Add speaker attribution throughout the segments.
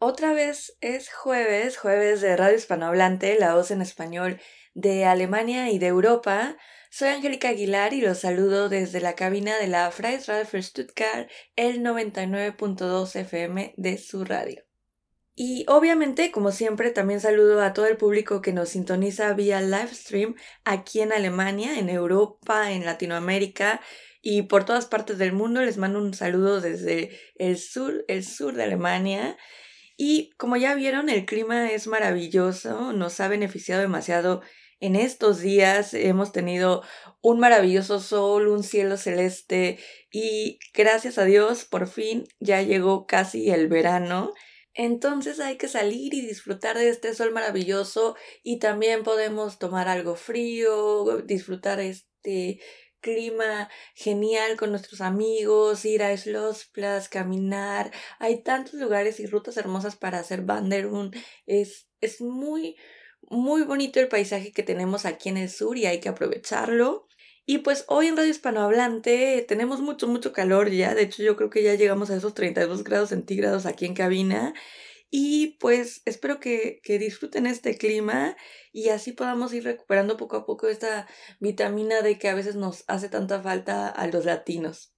Speaker 1: Otra vez es jueves, jueves de Radio Hispanohablante, la voz en español de Alemania y de Europa. Soy Angélica Aguilar y los saludo desde la cabina de la Freies Radio für Stuttgart, el 99.2 FM de su radio. Y obviamente, como siempre, también saludo a todo el público que nos sintoniza vía live stream aquí en Alemania, en Europa, en Latinoamérica y por todas partes del mundo. Les mando un saludo desde el sur, el sur de Alemania. Y como ya vieron, el clima es maravilloso, nos ha beneficiado demasiado en estos días. Hemos tenido un maravilloso sol, un cielo celeste y gracias a Dios por fin ya llegó casi el verano. Entonces hay que salir y disfrutar de este sol maravilloso y también podemos tomar algo frío, disfrutar este clima genial con nuestros amigos, ir a Schlossplatz, caminar. Hay tantos lugares y rutas hermosas para hacer Wanderung. Es, es muy, muy bonito el paisaje que tenemos aquí en el sur y hay que aprovecharlo. Y pues hoy en Radio Hispanohablante tenemos mucho, mucho calor ya. De hecho, yo creo que ya llegamos a esos 32 grados centígrados aquí en cabina. Y pues espero que, que, disfruten este clima y así podamos ir recuperando poco a poco esta vitamina D que a veces nos hace tanta falta a los latinos.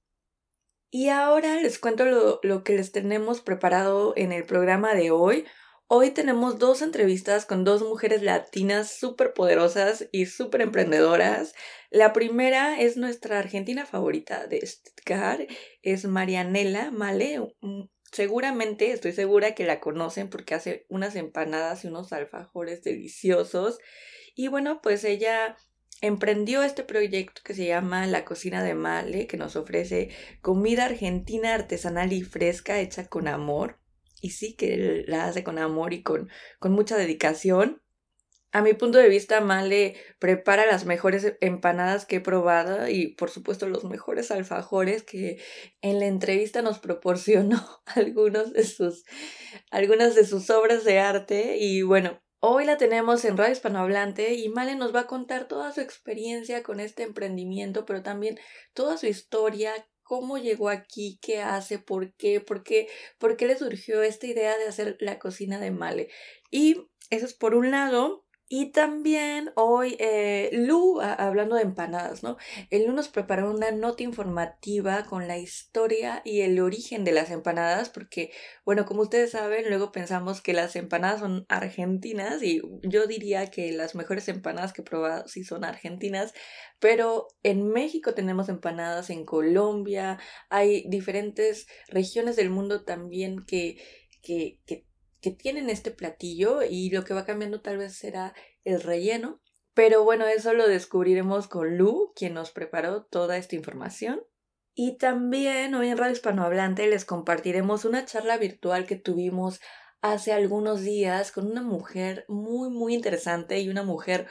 Speaker 1: Y ahora les cuento lo, lo que les tenemos preparado en el programa de hoy. Hoy tenemos dos entrevistas con dos mujeres latinas súper poderosas y súper emprendedoras. La primera es nuestra argentina favorita de Stuttgart, es Marianela Male, Seguramente, estoy segura que la conocen porque hace unas empanadas y unos alfajores deliciosos. Y bueno, pues ella emprendió este proyecto que se llama La Cocina de Male, que nos ofrece comida argentina artesanal y fresca hecha con amor. Y sí que la hace con amor y con, con mucha dedicación. A mi punto de vista, Male prepara las mejores empanadas que he probado y por supuesto los mejores alfajores que en la entrevista nos proporcionó algunos de sus, algunas de sus obras de arte y bueno, hoy la tenemos en Radio Hispanohablante y Male nos va a contar toda su experiencia con este emprendimiento, pero también toda su historia, cómo llegó aquí, qué hace, por qué, por qué, por qué le surgió esta idea de hacer la cocina de Male. Y eso es por un lado. Y también hoy eh, Lu, hablando de empanadas, ¿no? El Lu nos preparó una nota informativa con la historia y el origen de las empanadas, porque, bueno, como ustedes saben, luego pensamos que las empanadas son argentinas y yo diría que las mejores empanadas que he probado sí son argentinas, pero en México tenemos empanadas, en Colombia, hay diferentes regiones del mundo también que, que, que que tienen este platillo y lo que va cambiando tal vez será el relleno. Pero bueno, eso lo descubriremos con Lu, quien nos preparó toda esta información. Y también hoy en Radio Hispanohablante les compartiremos una charla virtual que tuvimos hace algunos días con una mujer muy, muy interesante y una mujer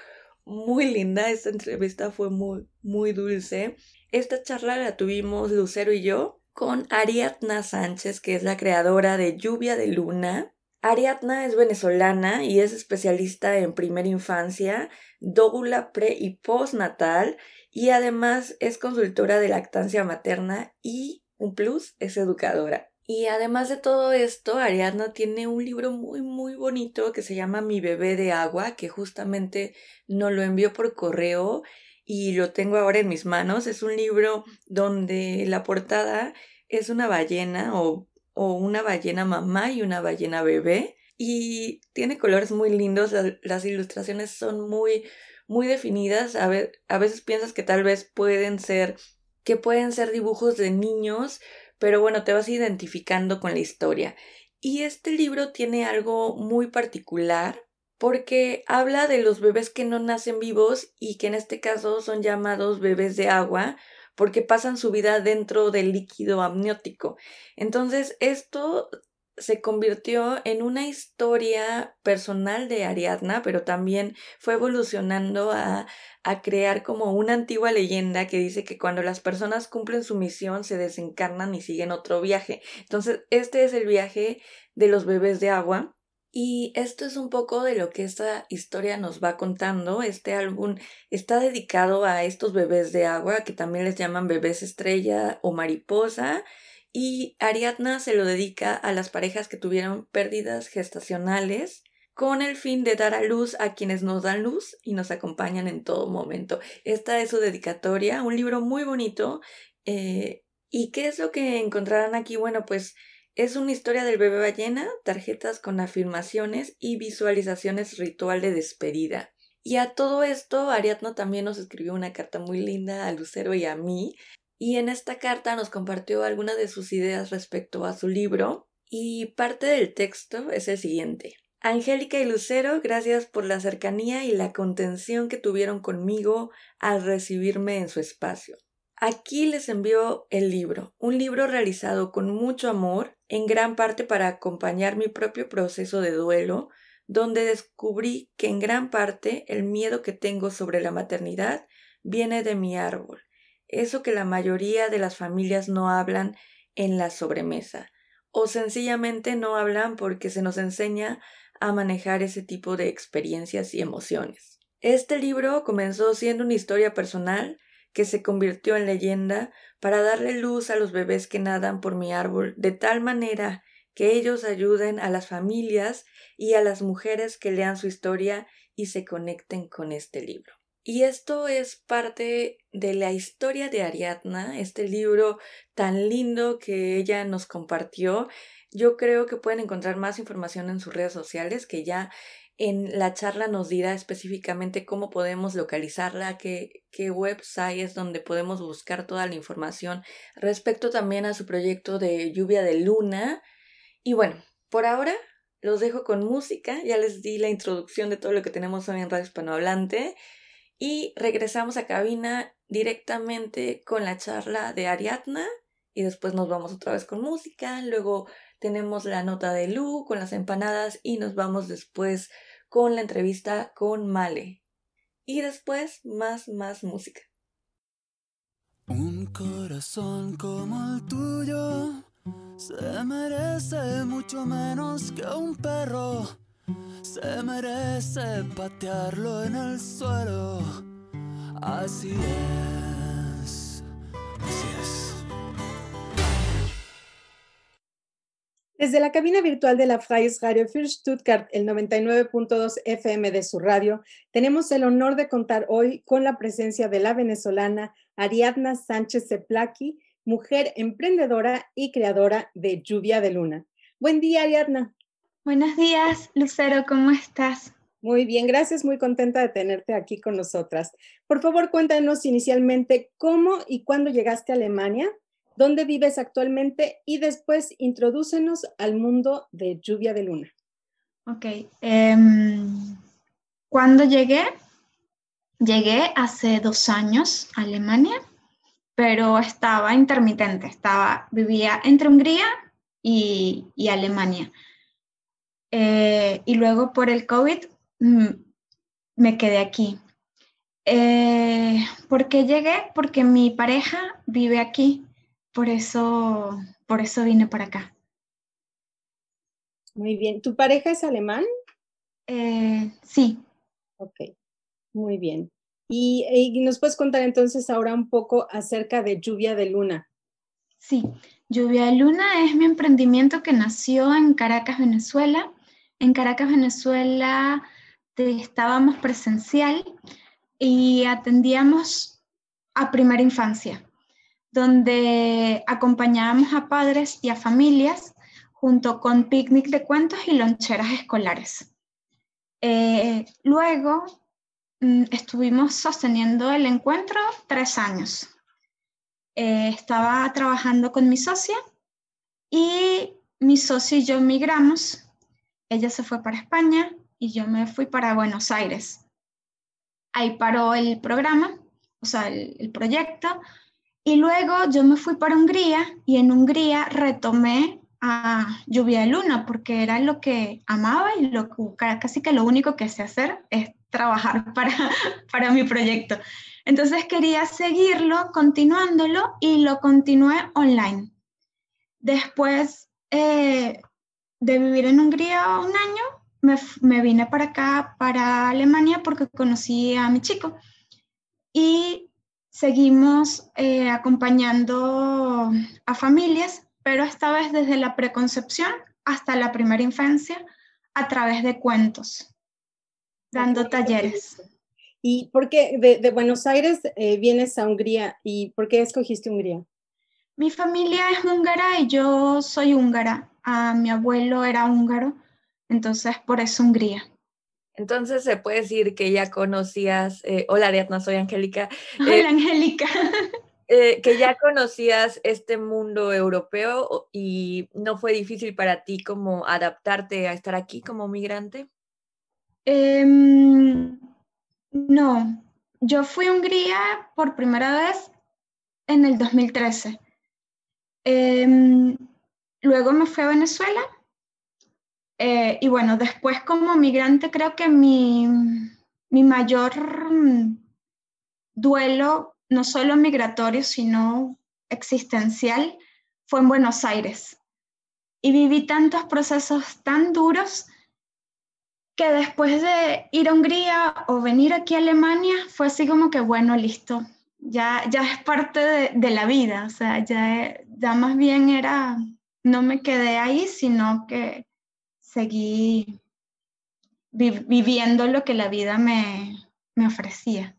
Speaker 1: muy linda. Esta entrevista fue muy, muy dulce. Esta charla la tuvimos Lucero y yo con Ariadna Sánchez, que es la creadora de Lluvia de Luna. Ariadna es venezolana y es especialista en primera infancia, dóbula pre y postnatal y además es consultora de lactancia materna y un plus es educadora. Y además de todo esto, Ariadna tiene un libro muy muy bonito que se llama Mi bebé de agua, que justamente nos lo envió por correo y lo tengo ahora en mis manos. Es un libro donde la portada es una ballena o o una ballena mamá y una ballena bebé. Y tiene colores muy lindos, las ilustraciones son muy, muy definidas. A, a veces piensas que tal vez pueden ser, que pueden ser dibujos de niños, pero bueno, te vas identificando con la historia. Y este libro tiene algo muy particular porque habla de los bebés que no nacen vivos y que en este caso son llamados bebés de agua porque pasan su vida dentro del líquido amniótico. Entonces, esto se convirtió en una historia personal de Ariadna, pero también fue evolucionando a, a, crear como una antigua leyenda que dice que cuando las personas cumplen su misión se desencarnan y siguen otro viaje. Entonces, este es el viaje de los bebés de agua y esto es un poco de lo que esta historia nos va contando. Este álbum está dedicado a estos bebés de agua que también les llaman bebés estrella o mariposa. y Ariadna se lo dedica a las parejas que tuvieron pérdidas gestacionales con el fin de dar a luz a quienes nos dan luz y nos acompañan en todo momento. Esta es su dedicatoria, un libro muy bonito. Eh, ¿Y qué es lo que encontrarán aquí? Bueno, pues es una historia del bebé ballena, tarjetas con afirmaciones y visualizaciones ritual de despedida. Y a todo esto, Ariadna también nos escribió una carta muy linda a Lucero y a mí, y en esta carta nos compartió algunas de sus ideas respecto a su libro, y parte del texto es el siguiente. Angélica y Lucero, gracias por la cercanía y la contención que tuvieron conmigo al recibirme en su espacio. Aquí les envío el libro, un libro realizado con mucho amor, en gran parte para acompañar mi propio proceso de duelo, donde descubrí que en gran parte el miedo que tengo sobre la maternidad viene de mi árbol, eso que la mayoría de las familias no hablan en la sobremesa, o sencillamente no hablan porque se nos enseña a manejar ese tipo de experiencias y emociones. Este libro comenzó siendo una historia personal que se convirtió en leyenda para darle luz a los bebés que nadan por mi árbol de tal manera que ellos ayuden a las familias y a las mujeres que lean su historia y se conecten con este libro. Y esto es parte de la historia de Ariadna, este libro tan lindo que ella nos compartió. Yo creo que pueden encontrar más información en sus redes sociales, que ya en la charla nos dirá específicamente cómo podemos localizarla, qué, qué website es donde podemos buscar toda la información respecto también a su proyecto de lluvia de luna. Y bueno, por ahora los dejo con música, ya les di la introducción de todo lo que tenemos hoy en Radio Hispanohablante y regresamos a cabina directamente con la charla de Ariadna y después nos vamos otra vez con música, luego tenemos la nota de Lu con las empanadas y nos vamos después con la entrevista con Male. Y después más, más música.
Speaker 2: Un corazón como el tuyo se merece mucho menos que un perro. Se merece patearlo en el suelo. Así es.
Speaker 3: Desde la cabina virtual de la Freies Radio für Stuttgart, el 99.2 FM de su radio, tenemos el honor de contar hoy con la presencia de la venezolana Ariadna Sánchez Zeplaki, mujer emprendedora y creadora de Lluvia de Luna. Buen día, Ariadna.
Speaker 4: Buenos días, Lucero, ¿cómo estás?
Speaker 3: Muy bien, gracias, muy contenta de tenerte aquí con nosotras. Por favor, cuéntanos inicialmente cómo y cuándo llegaste a Alemania, dónde vives actualmente y después introdúcenos al mundo de Lluvia de Luna.
Speaker 4: Ok, um, ¿cuándo llegué? Llegué hace dos años a Alemania pero estaba intermitente, estaba, vivía entre Hungría y, Alemania. Eh, y luego por el COVID mm, me quedé aquí. Eh, ¿Por qué llegué? Porque mi pareja vive aquí, por eso, por eso vine para acá.
Speaker 3: Muy bien. ¿Tu pareja es alemán?
Speaker 4: Eh, sí.
Speaker 3: Ok, muy bien. Y, nos puedes contar entonces ahora un poco acerca de Lluvia de Luna.
Speaker 4: Sí, Lluvia de Luna es mi emprendimiento que nació en Caracas, Venezuela. En Caracas, Venezuela estábamos presencial y atendíamos a primera infancia, donde acompañábamos a padres y a familias junto con picnic de cuentos y loncheras escolares. Eh, luego Mm, estuvimos sosteniendo el encuentro tres años. Eh, estaba trabajando con mi socia y mi socio y yo migramos. Ella se fue para España y yo me fui para Buenos Aires. Ahí paró el programa, o sea, el, el proyecto. Y luego yo me fui para Hungría y en Hungría retomé a Lluvia de Luna porque era lo que amaba y lo, casi que lo único que sé hacer es trabajar para, para mi proyecto. Entonces quería seguirlo, continuándolo y lo continué online. Después eh, de vivir en Hungría un año, me, me, vine para acá, para Alemania, porque conocí a mi chico. Y seguimos eh, acompañando a familias pero esta vez desde la preconcepción hasta la primera infancia a través de cuentos, dando talleres.
Speaker 3: ¿Y por qué de, Buenos Aires eh, vienes a Hungría y por qué escogiste Hungría?
Speaker 4: Mi familia es húngara y yo soy húngara. Ah, mi abuelo era húngaro, entonces por eso Hungría.
Speaker 1: Entonces se puede decir que ya conocías, eh, hola Ariadna, soy Angélica.
Speaker 4: Hola eh, Angélica.
Speaker 1: Eh, que ya conocías este mundo europeo y no fue difícil para ti como adaptarte a estar aquí como migrante.
Speaker 4: Em, no, yo fui a Hungría por primera vez en el 2013. Em, luego me fui a Venezuela eh, y bueno, después como migrante creo que mi, mi mayor duelo no solo migratorio, sino existencial, fue en Buenos Aires. Y viví tantos procesos tan duros que después de ir a Hungría o venir aquí a Alemania, fue así como que, bueno, listo, ya, ya es parte de, la vida, o sea, ya, ya más bien era, no me quedé ahí, sino que seguí viviendo lo que la vida me, me ofrecía.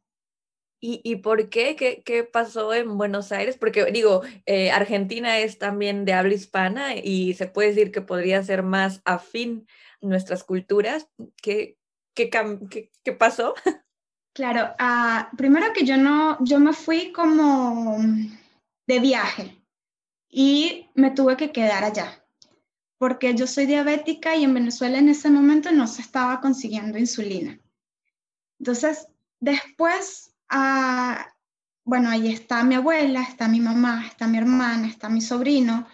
Speaker 1: ¿Y, por qué? qué? pasó en Buenos Aires? Porque digo, eh, Argentina es también de habla hispana y se puede decir que podría ser más afín nuestras culturas. ¿Qué, qué, qué, pasó?
Speaker 4: Claro, ah, primero que yo no, yo me fui como de viaje y me tuve que quedar allá porque yo soy diabética y en Venezuela en ese momento no se estaba consiguiendo insulina. Entonces, después Ah, bueno, ahí está mi abuela, está mi mamá, está mi hermana, está mi sobrino.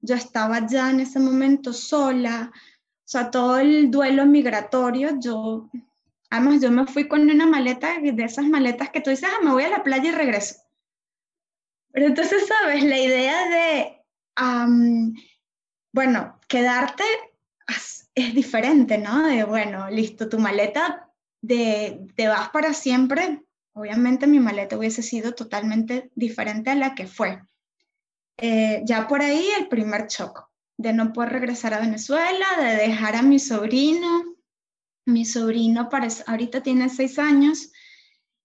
Speaker 4: Yo estaba ya en ese momento sola, o sea, todo el duelo migratorio, yo, además yo me fui con una maleta, de esas maletas que tú dices, ah, me voy a la playa y regreso. Pero entonces, ¿sabes? La idea de, bueno, quedarte es diferente, ¿no? De, bueno, listo, tu maleta, de, te vas para siempre, Obviamente mi maleta hubiese sido totalmente diferente a la que fue. Eh, ya por ahí el primer shock de no poder regresar a Venezuela, de dejar a mi sobrino. Mi sobrino ahorita tiene seis años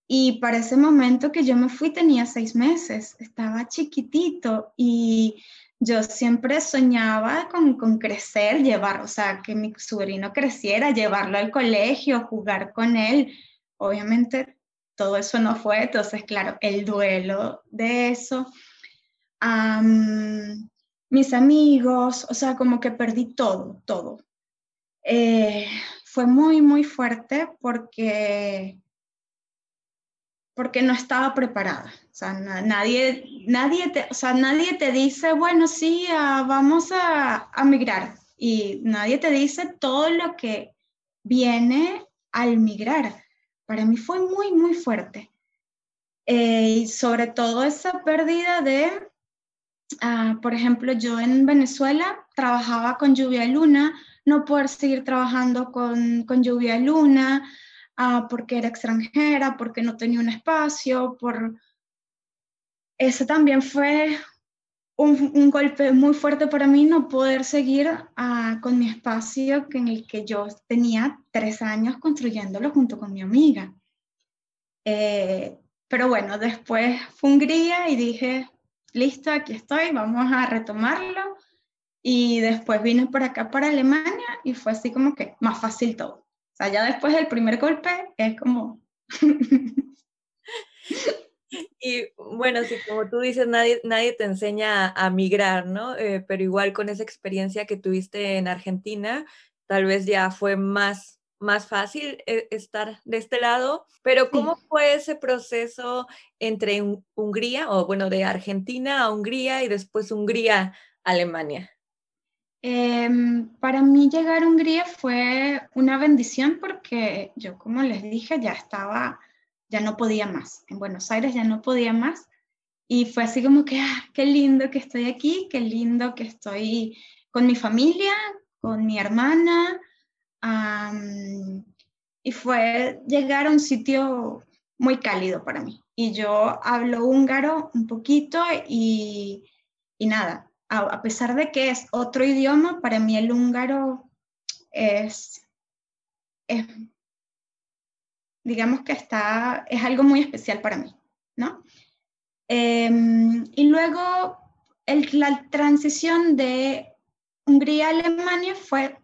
Speaker 4: y para ese momento que yo me fui tenía seis meses, estaba chiquitito y yo siempre soñaba con, con crecer, llevar, o sea, que mi sobrino creciera, llevarlo al colegio, jugar con él. Obviamente todo eso no fue, entonces, claro, el duelo de eso, mis amigos, o sea, como que perdí todo, todo. Eh, fue muy, muy fuerte porque, porque no estaba preparada. O sea, nadie, nadie, te, o sea, nadie te dice, bueno, sí, ah, vamos a, a migrar. Y nadie te dice todo lo que viene al migrar para mí fue muy, muy fuerte. Eh, y sobre todo esa pérdida de, ah, por ejemplo, yo en Venezuela trabajaba con lluvia luna, no poder seguir trabajando con, con lluvia luna uh, porque era extranjera, porque no tenía un espacio, por... Eso también fue un, golpe muy fuerte para mí no poder seguir ah, con mi espacio en el que yo tenía tres años construyéndolo junto con mi amiga. Eh, pero bueno, después fue Hungría y dije, listo, aquí estoy, vamos a retomarlo. Y después vine por acá para Alemania y fue así como que más fácil todo. Sea, ya después del primer golpe es como...
Speaker 1: Y bueno, sí, como tú dices, nadie, nadie te enseña a, migrar, ¿no? Eh, pero igual con esa experiencia que tuviste en Argentina, tal vez ya fue más, más fácil eh, estar de este lado. Pero ¿cómo fue ese proceso entre Hungría, o bueno, de Argentina a Hungría y después Hungría a Alemania?
Speaker 4: Em, para mí llegar a Hungría fue una bendición porque yo, como les dije, ya estaba ya no podía más. En Buenos Aires ya no podía más. Y fue así como que, ah, qué lindo que estoy aquí, qué lindo que estoy con mi familia, con mi hermana. y fue llegar a un sitio muy cálido para mí. Y yo hablo húngaro un poquito y, y nada, a, pesar de que es otro idioma, para mí el húngaro es, digamos que está, es algo muy especial para mí, ¿no? Em, y luego la transición de Hungría a Alemania fue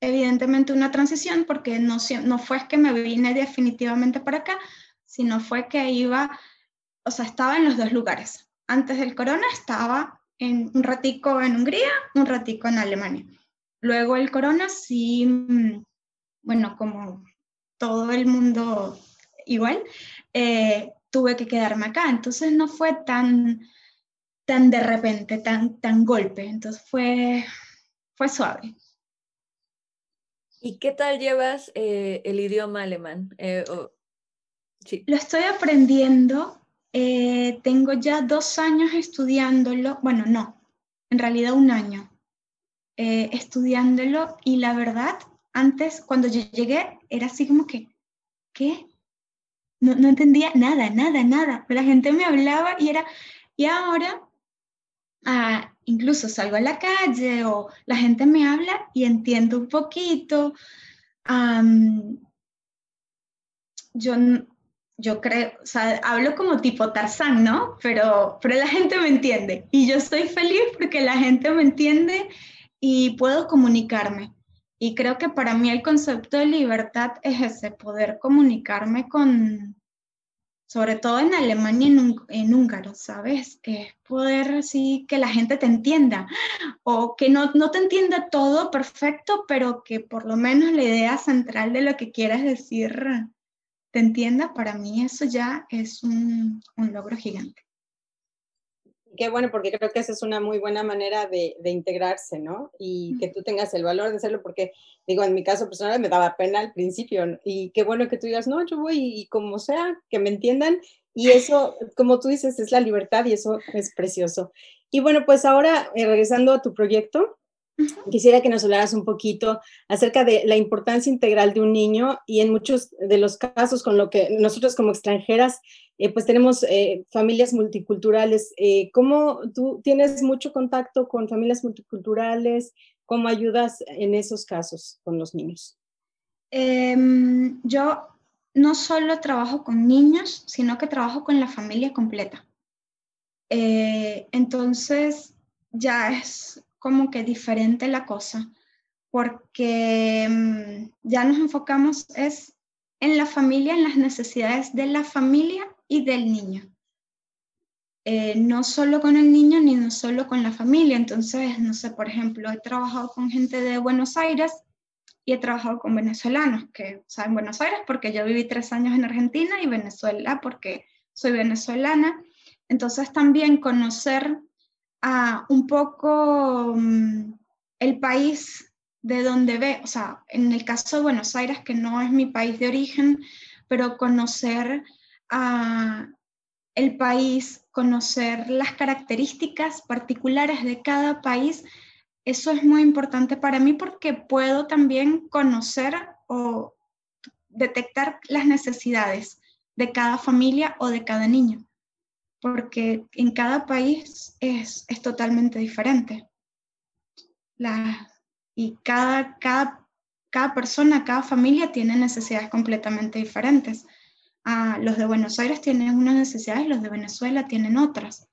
Speaker 4: evidentemente una transición porque no, no fue que me vine definitivamente para acá, sino fue que iba, o sea, estaba en los dos lugares. Antes del corona estaba en un ratico en Hungría, un ratico en Alemania. Luego el corona sí, mm, bueno, como todo el mundo igual, eh, tuve que quedarme acá. Entonces no fue tan, tan de repente, tan, tan golpe. Entonces fue, fue suave.
Speaker 1: ¿Y qué tal llevas eh, el idioma alemán? Eh,
Speaker 4: sí. Lo estoy aprendiendo. Eh, tengo ya dos años estudiándolo. Bueno, no, en realidad un año estudiándolo. Y la verdad, antes, cuando yo llegué, era así como que, ¿qué? No, no entendía nada, nada, nada. La gente me hablaba y era, y ahora Ah, incluso salgo a la calle o la gente me habla y entiendo un poquito. yo, yo creo, o sea, hablo como tipo Tarzán, ¿no? Pero, pero la gente me entiende y yo estoy feliz porque la gente me entiende y puedo comunicarme. Y creo que para mí el concepto de libertad es ese, poder comunicarme con, sobre todo en Alemania y en, húngaro, ¿sabes? Es poder así que la gente te entienda o que no, no te entienda todo perfecto, pero que por lo menos la idea central de lo que quieras decir te entienda, para mí eso ya es un, un logro gigante.
Speaker 3: Qué bueno, porque creo que esa es una muy buena manera de, de, integrarse, ¿no? Y que tú tengas el valor de hacerlo, porque, digo, en mi caso personal me daba pena al principio, y qué bueno que tú digas, no, yo voy y como sea, que me entiendan, y eso, como tú dices, es la libertad y eso es precioso. Y bueno, pues ahora, eh, regresando a tu proyecto, Quisiera que nos hablaras un poquito acerca de la importancia integral de un niño y en muchos de los casos con lo que nosotros como extranjeras eh, pues tenemos eh, familias multiculturales. Eh, ¿Cómo tú tienes mucho contacto con familias multiculturales? ¿Cómo ayudas en esos casos con los niños?
Speaker 4: Em, yo no solo trabajo con niños, sino que trabajo con la familia completa. entonces, ya es como que diferente la cosa, porque em, ya nos enfocamos es en la familia, en las necesidades de la familia y del niño. Eh, no solo con el niño ni no solo con la familia. Entonces, no sé, por ejemplo, he trabajado con gente de Buenos Aires y he trabajado con venezolanos que saben Buenos Aires porque yo viví tres años en Argentina y Venezuela porque soy venezolana. Entonces, también conocer un poco mm, el país de donde ve, o sea, en el caso de Buenos Aires, que no es mi país de origen, pero conocer el país, conocer las características particulares de cada país, eso es muy importante para mí porque puedo también conocer o detectar las necesidades de cada familia o de cada niño, porque en cada país es, es totalmente diferente. La, y cada, cada, cada persona, cada familia tiene necesidades completamente diferentes los de Buenos Aires tienen unas necesidades los de Venezuela tienen otras.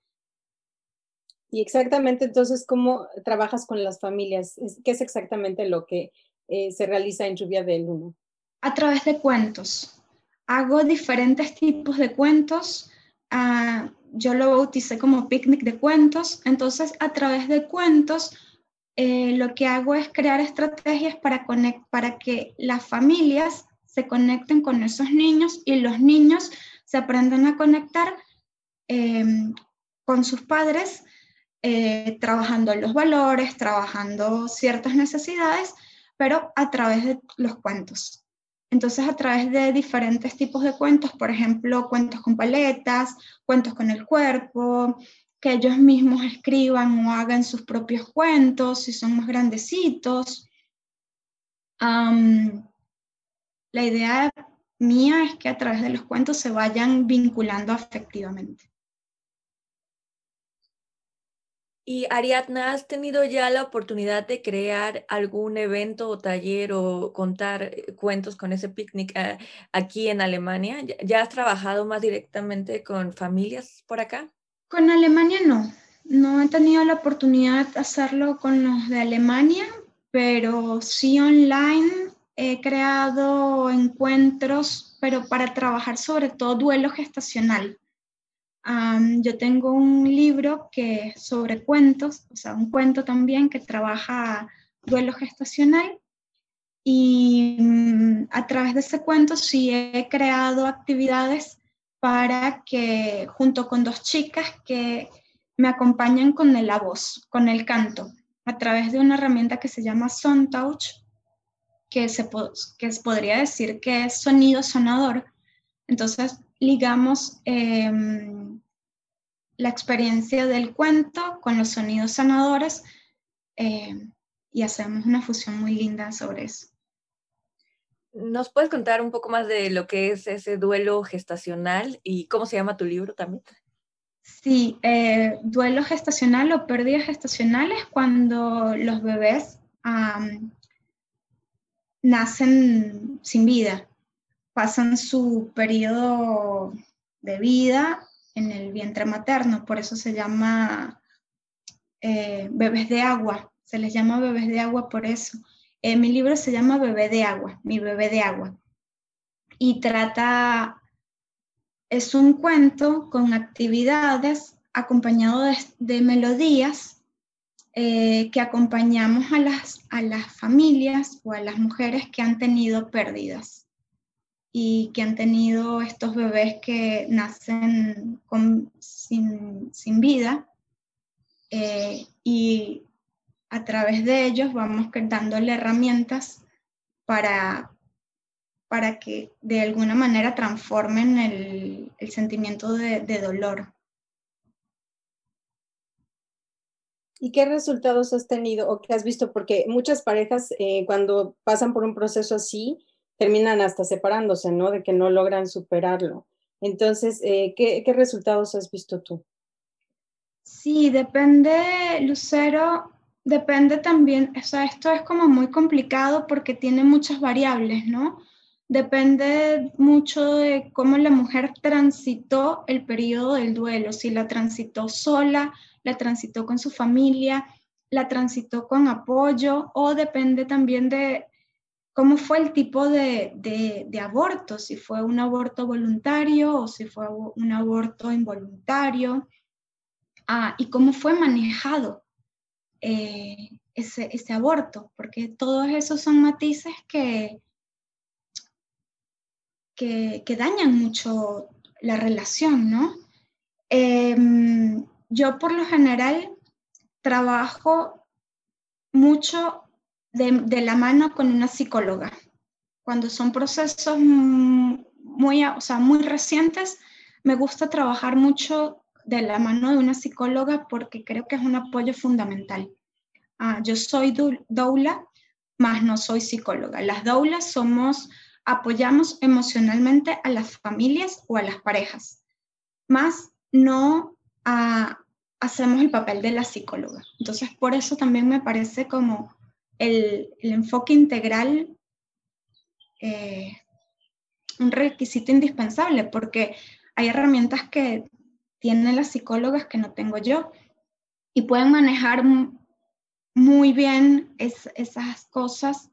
Speaker 3: Y exactamente, entonces, ¿cómo trabajas con las familias? ¿Qué es exactamente lo que eh, se realiza en Lluvia del Uno?
Speaker 4: A través de cuentos. Hago diferentes tipos de cuentos. Ah, yo lo bauticé como picnic de cuentos. Entonces, a través de cuentos, eh, lo que hago es crear estrategias para, que las familias se conecten con esos niños y los niños se aprendan a conectar em, con sus padres, eh, trabajando los valores, trabajando ciertas necesidades, pero a través de los cuentos. Entonces, a través de diferentes tipos de cuentos, por ejemplo, cuentos con paletas, cuentos con el cuerpo, que ellos mismos escriban o hagan sus propios cuentos si son más grandecitos la idea mía es que a través de los cuentos se vayan vinculando afectivamente.
Speaker 1: Y Ariadna, ¿has tenido ya la oportunidad de crear algún evento o taller o contar eh, cuentos con ese picnic eh, aquí en Alemania? ¿Ya has trabajado más directamente con familias por acá?
Speaker 4: Con Alemania no. No he tenido la oportunidad de hacerlo con los de Alemania, pero sí online he creado encuentros, pero para trabajar sobre todo duelo gestacional. Yo tengo un libro que sobre cuentos, o sea, un cuento también que trabaja duelo gestacional y mm, a través de ese cuento sí he creado actividades para que, junto con dos chicas que me acompañan con la voz, con el canto, a través de una herramienta que se llama Touch, que se que podría decir que es sonido sonador. Entonces, ligamos em, la experiencia del cuento con los sonidos sanadores em, y hacemos una fusión muy linda sobre eso.
Speaker 1: ¿Nos puedes contar un poco más de lo que es ese duelo gestacional y cómo se llama tu libro también?
Speaker 4: Sí, eh, duelo gestacional o pérdida gestacional es cuando los bebés nacen sin vida, pasan su periodo de vida en el vientre materno, por eso se llama eh, bebés de agua, se les llama bebés de agua por eso. Eh, mi libro se llama Bebé de agua, mi bebé de agua, y trata es un cuento con actividades acompañado de, melodías eh, que acompañamos a las, a las familias o a las mujeres que han tenido pérdidas y que han tenido estos bebés que nacen sin, vida eh, y a través de ellos vamos dándole herramientas para, para que de alguna manera transformen el, sentimiento de, dolor.
Speaker 3: ¿Y qué resultados has tenido o qué has visto? Porque muchas parejas eh, cuando pasan por un proceso así terminan hasta separándose, ¿no? De que no logran superarlo. Entonces, eh, ¿qué, ¿qué resultados has visto tú?
Speaker 4: Sí, depende, Lucero, depende también, o sea, esto es como muy complicado porque tiene muchas variables, ¿no? depende mucho de cómo la mujer transitó el periodo del duelo, si la transitó sola, la transitó con su familia, la transitó con apoyo o depende también de cómo fue el tipo de, aborto, si fue un aborto voluntario o si fue un aborto involuntario ah, y cómo fue manejado eh, ese, ese aborto, porque todos esos son matices que que, dañan mucho la relación, ¿no? Em, yo por lo general trabajo mucho de, la mano con una psicóloga. Cuando son procesos muy, o sea, muy recientes, me gusta trabajar mucho de la mano de una psicóloga porque creo que es un apoyo fundamental. Ah, yo soy doula, más no soy psicóloga. Las doulas somos apoyamos emocionalmente a las familias o a las parejas, más no hacemos el papel de la psicóloga. Entonces, por eso también me parece como el, enfoque integral eh, un requisito indispensable, porque hay herramientas que tienen las psicólogas que no tengo yo y pueden manejar muy bien esas cosas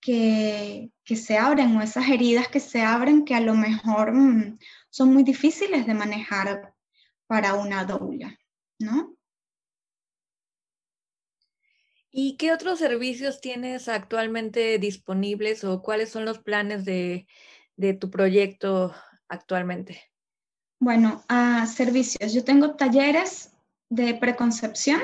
Speaker 4: que, se abren o esas heridas que se abren que a lo mejor mm, son muy difíciles de manejar para una doula, ¿no?
Speaker 1: ¿Y qué otros servicios tienes actualmente disponibles o cuáles son los planes de, tu proyecto actualmente?
Speaker 4: Bueno, a servicios. Yo tengo talleres de preconcepción,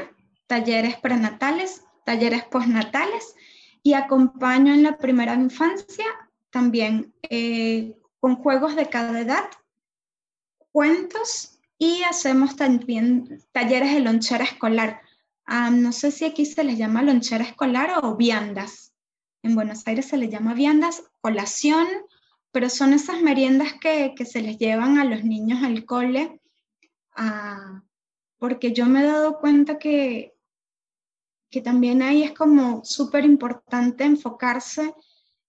Speaker 4: talleres prenatales, talleres postnatales y acompaño en la primera infancia también eh, con juegos de cada edad, cuentos y hacemos también talleres de lonchera escolar. No sé si aquí se les llama lonchera escolar o viandas. En Buenos Aires se les llama viandas, colación, pero son esas meriendas que, que se les llevan a los niños al cole ah, porque yo me he dado cuenta que, que también ahí es como súper importante enfocarse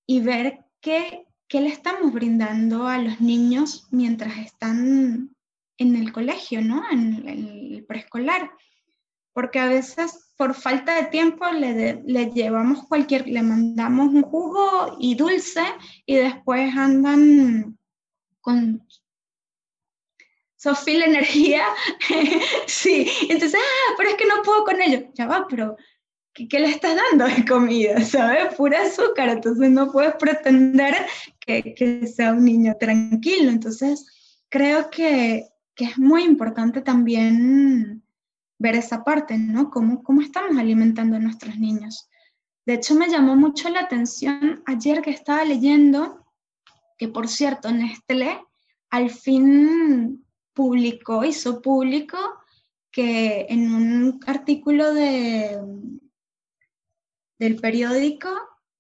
Speaker 4: y ver qué, qué le estamos brindando a los niños mientras están en el colegio, ¿no? En, el preescolar. Porque a veces por falta de tiempo le, le, llevamos cualquier, le mandamos un jugo y dulce y después andan con Sofía la energía. sí, entonces, ah, pero es que no puedo con ello. Ya va, pero ¿qué, le estás dando de comida? ¿Sabes? Pura azúcar, entonces no puedes pretender que, que sea un niño tranquilo. Entonces, creo que, que, es muy importante también ver esa parte, ¿no? ¿Cómo, cómo estamos alimentando a nuestros niños? De hecho, me llamó mucho la atención ayer que estaba leyendo que, por cierto, Nestlé al fin publicó, hizo público que en un artículo de, del periódico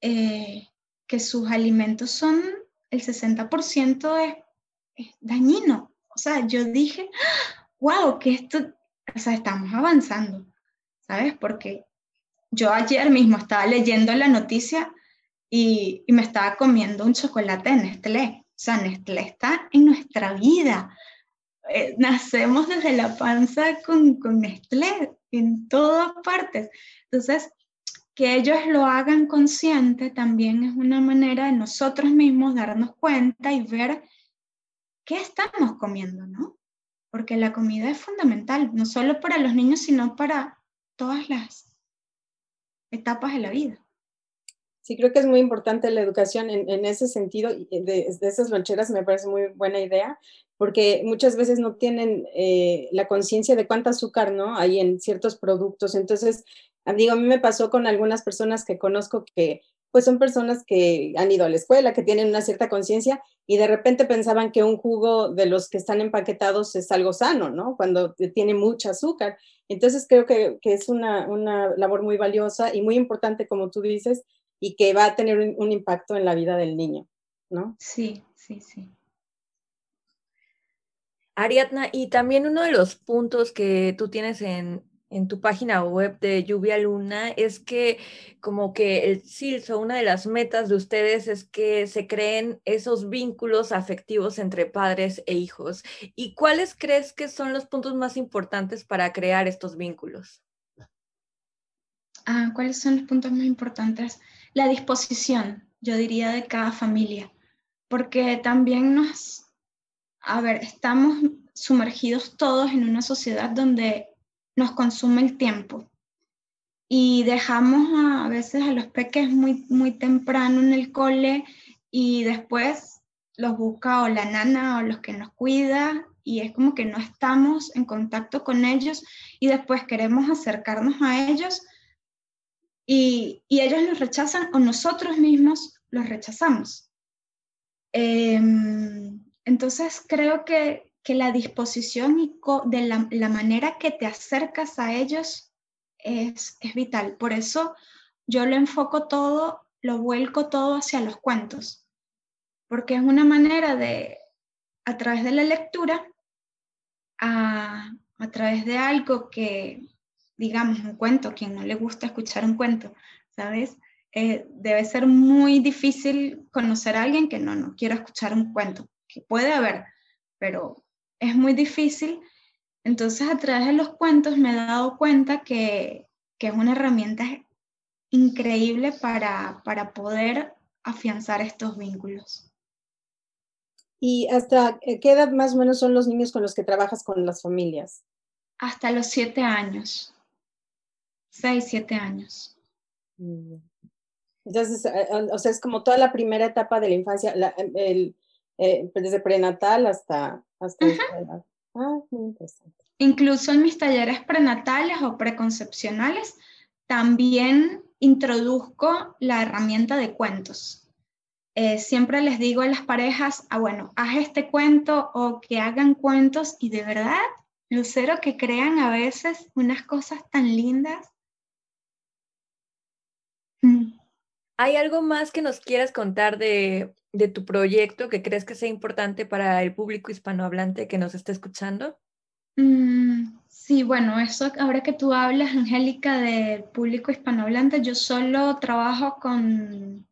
Speaker 4: eh, que sus alimentos son el 60% es, es, dañino. O sea, yo dije, wow, que esto, o sea, estamos avanzando, ¿sabes? Porque yo ayer mismo estaba leyendo la noticia y, me estaba comiendo un chocolate de Nestlé. O sea, Nestlé está en nuestra vida. Eh, nacemos desde la panza con, con Nestlé en todas partes. Entonces, que ellos lo hagan consciente también es una manera de nosotros mismos darnos cuenta y ver qué estamos comiendo, ¿no? Porque la comida es fundamental, no solo para los niños, sino para todas las etapas de la vida.
Speaker 5: Sí, creo que es muy importante la educación en, ese sentido, de, de, esas loncheras me parece muy buena idea, porque muchas veces no tienen eh, la conciencia de cuánto azúcar, ¿no? Hay en ciertos productos. Entonces, digo, a mí me pasó con algunas personas que conozco que pues son personas que han ido a la escuela, que tienen una cierta conciencia y de repente pensaban que un jugo de los que están empaquetados es algo sano, ¿no? Cuando tiene mucho azúcar. Entonces creo que, que es una, una, labor muy valiosa y muy importante, como tú dices, y que va a tener un, un impacto en la vida del niño, ¿no?
Speaker 4: Sí, sí, sí.
Speaker 1: Ariadna, y también uno de los puntos que tú tienes en, en tu página web de Lluvia Luna es que como que el CILSO, una de las metas de ustedes es que se creen esos vínculos afectivos entre padres e hijos. ¿Y cuáles crees que son los puntos más importantes para crear estos vínculos?
Speaker 4: Ah, ¿Cuáles son los puntos más importantes? La disposición, yo diría, de cada familia, porque también nos a ver, estamos sumergidos todos en una sociedad donde nos consume el tiempo y dejamos a, veces a los peques muy, muy temprano en el cole y después los busca o la nana o los que nos cuida y es como que no estamos en contacto con ellos y después queremos acercarnos a ellos y, y ellos los rechazan o nosotros mismos los rechazamos. Eh, entonces creo que, que la disposición y de la, la, manera que te acercas a ellos es, es vital. Por eso yo lo enfoco todo, lo vuelco todo hacia los cuentos, porque es una manera de, a través de la lectura, a, a través de algo que, digamos, un cuento, quien no le gusta escuchar un cuento, ¿sabes? Eh, debe ser muy difícil conocer a alguien que no, no quiero escuchar un cuento que puede haber, pero es muy difícil. Entonces, a través de los cuentos me he dado cuenta que, que es una herramienta increíble para, para poder afianzar estos vínculos.
Speaker 5: ¿Y hasta qué edad más o menos son los niños con los que trabajas con las familias?
Speaker 4: Hasta los siete años. Seis, siete años.
Speaker 5: Entonces, eh, o sea, es como toda la primera etapa de la infancia, la, el, eh, desde prenatal hasta... hasta -huh. ah, muy interesante.
Speaker 4: Incluso en mis talleres prenatales o preconcepcionales también introduzco la herramienta de cuentos. Eh, siempre les digo a las parejas, ah, bueno, haz este cuento o que hagan cuentos y de verdad, Lucero, que crean a veces unas cosas tan lindas.
Speaker 1: Mm. ¿Hay algo más que nos quieras contar de, de tu proyecto que crees que sea importante para el público hispanohablante que nos está escuchando?
Speaker 4: Mm, sí, bueno, eso ahora que tú hablas, Angélica, del público hispanohablante, yo solo trabajo con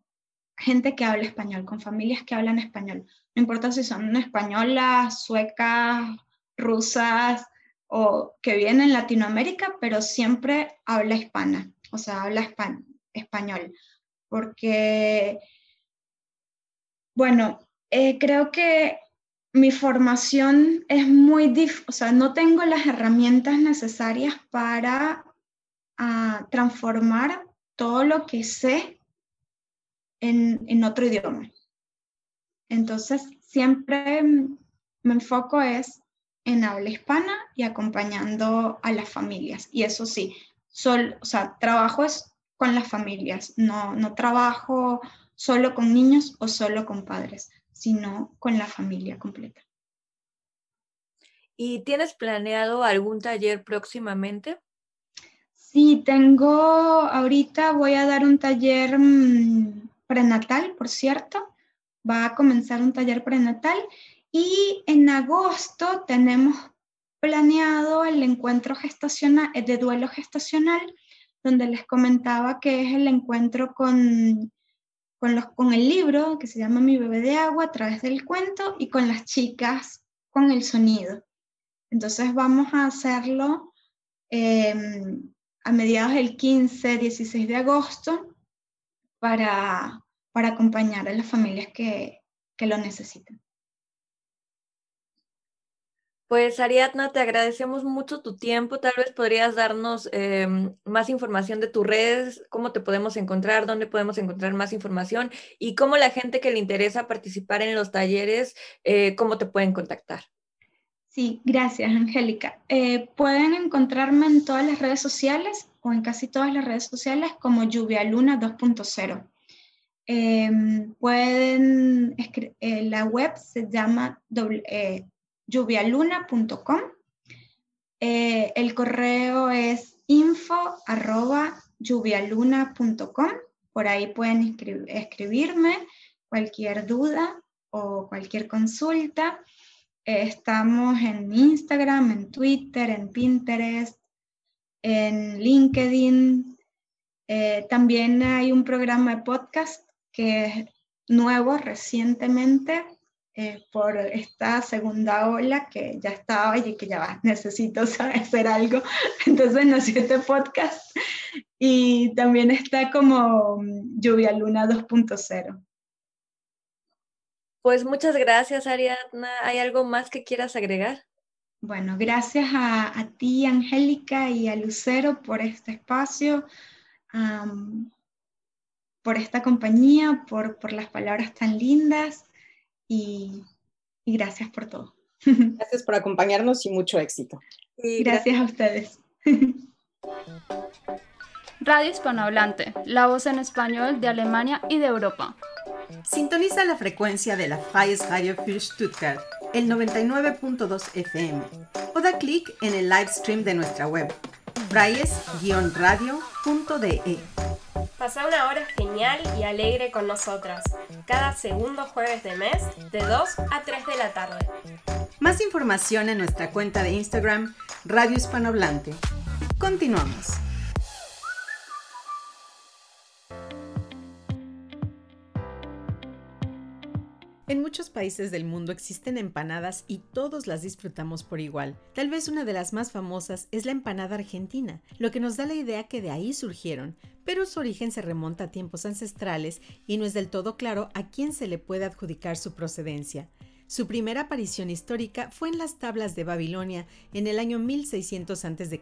Speaker 4: gente que habla español, con familias que hablan español. No importa si son españolas, suecas, rusas o que vienen en Latinoamérica, pero siempre habla hispana, o sea, habla español. Porque, bueno, eh, creo que mi formación es muy difícil, o sea, no tengo las herramientas necesarias para ah, transformar todo lo que sé en, en, otro idioma. Entonces, siempre me enfoco es en habla hispana y acompañando a las familias. Y eso sí, sol, o sea, trabajo es con las familias, no, no trabajo solo con niños o solo con padres sino con la familia completa.
Speaker 1: ¿Y tienes planeado algún taller próximamente?
Speaker 4: Sí, tengo, ahorita voy a dar un taller mm, prenatal, por cierto. Va a comenzar un taller prenatal y en agosto tenemos planeado el encuentro gestacional, eh, de duelo gestacional, donde les comentaba que es el encuentro con con, los, con el libro que se llama Mi bebé de agua a través del cuento y con las chicas con el sonido. Entonces vamos a hacerlo em, a mediados del 15, 16 de agosto para, para acompañar a las familias que, que lo necesitan.
Speaker 1: Pues Ariadna, te agradecemos mucho tu tiempo. Tal vez podrías darnos em, más información de tus redes, cómo te podemos encontrar, dónde podemos encontrar más información y cómo la gente que le interesa participar en los talleres, eh, cómo te pueden contactar.
Speaker 4: Sí, gracias, Angélica. Eh, pueden encontrarme en todas las redes sociales o en casi todas las redes sociales como Lluvia Luna 2.0. Em, pueden, eh, la web se llama lluvialuna.com. Eh, el correo es info. Por ahí pueden escribirme cualquier duda o cualquier consulta. Eh, estamos en Instagram, en Twitter, en Pinterest, en LinkedIn. Eh, también hay un programa de podcast que es nuevo recientemente eh, por esta segunda ola que ya estaba y que ya va, necesito hacer algo. Entonces nació este podcast y también está como mm, Lluvia Luna 2.0.
Speaker 1: Pues muchas gracias, Ariadna. ¿Hay algo más que quieras agregar?
Speaker 4: Bueno, gracias a, ti, Angélica, y a Lucero por este espacio, por esta compañía, por, por las palabras tan lindas y, gracias por todo.
Speaker 3: Gracias por acompañarnos y mucho éxito.
Speaker 4: gracias a ustedes.
Speaker 6: Radio Hispanohablante, la voz en español de Alemania y de Europa.
Speaker 3: Sintoniza la frecuencia de la Freies Radio für Stuttgart, el 99.2 FM, o da clic en el live stream de nuestra web, freies-radio.de.
Speaker 7: Pasa una hora genial y alegre con nosotras, cada segundo jueves de mes, de 2 a 3 de la tarde.
Speaker 3: Más información en nuestra cuenta de Instagram, Radio Hispanohablante. Continuamos. En muchos países del mundo existen empanadas y todos las disfrutamos por igual. Tal vez una de las más famosas es la empanada argentina, lo que nos da la idea que de ahí surgieron, pero su origen se remonta a tiempos ancestrales y no es del todo claro a quién se le puede adjudicar su procedencia. Su primera aparición histórica fue en las tablas de Babilonia en el año 1600 a.C.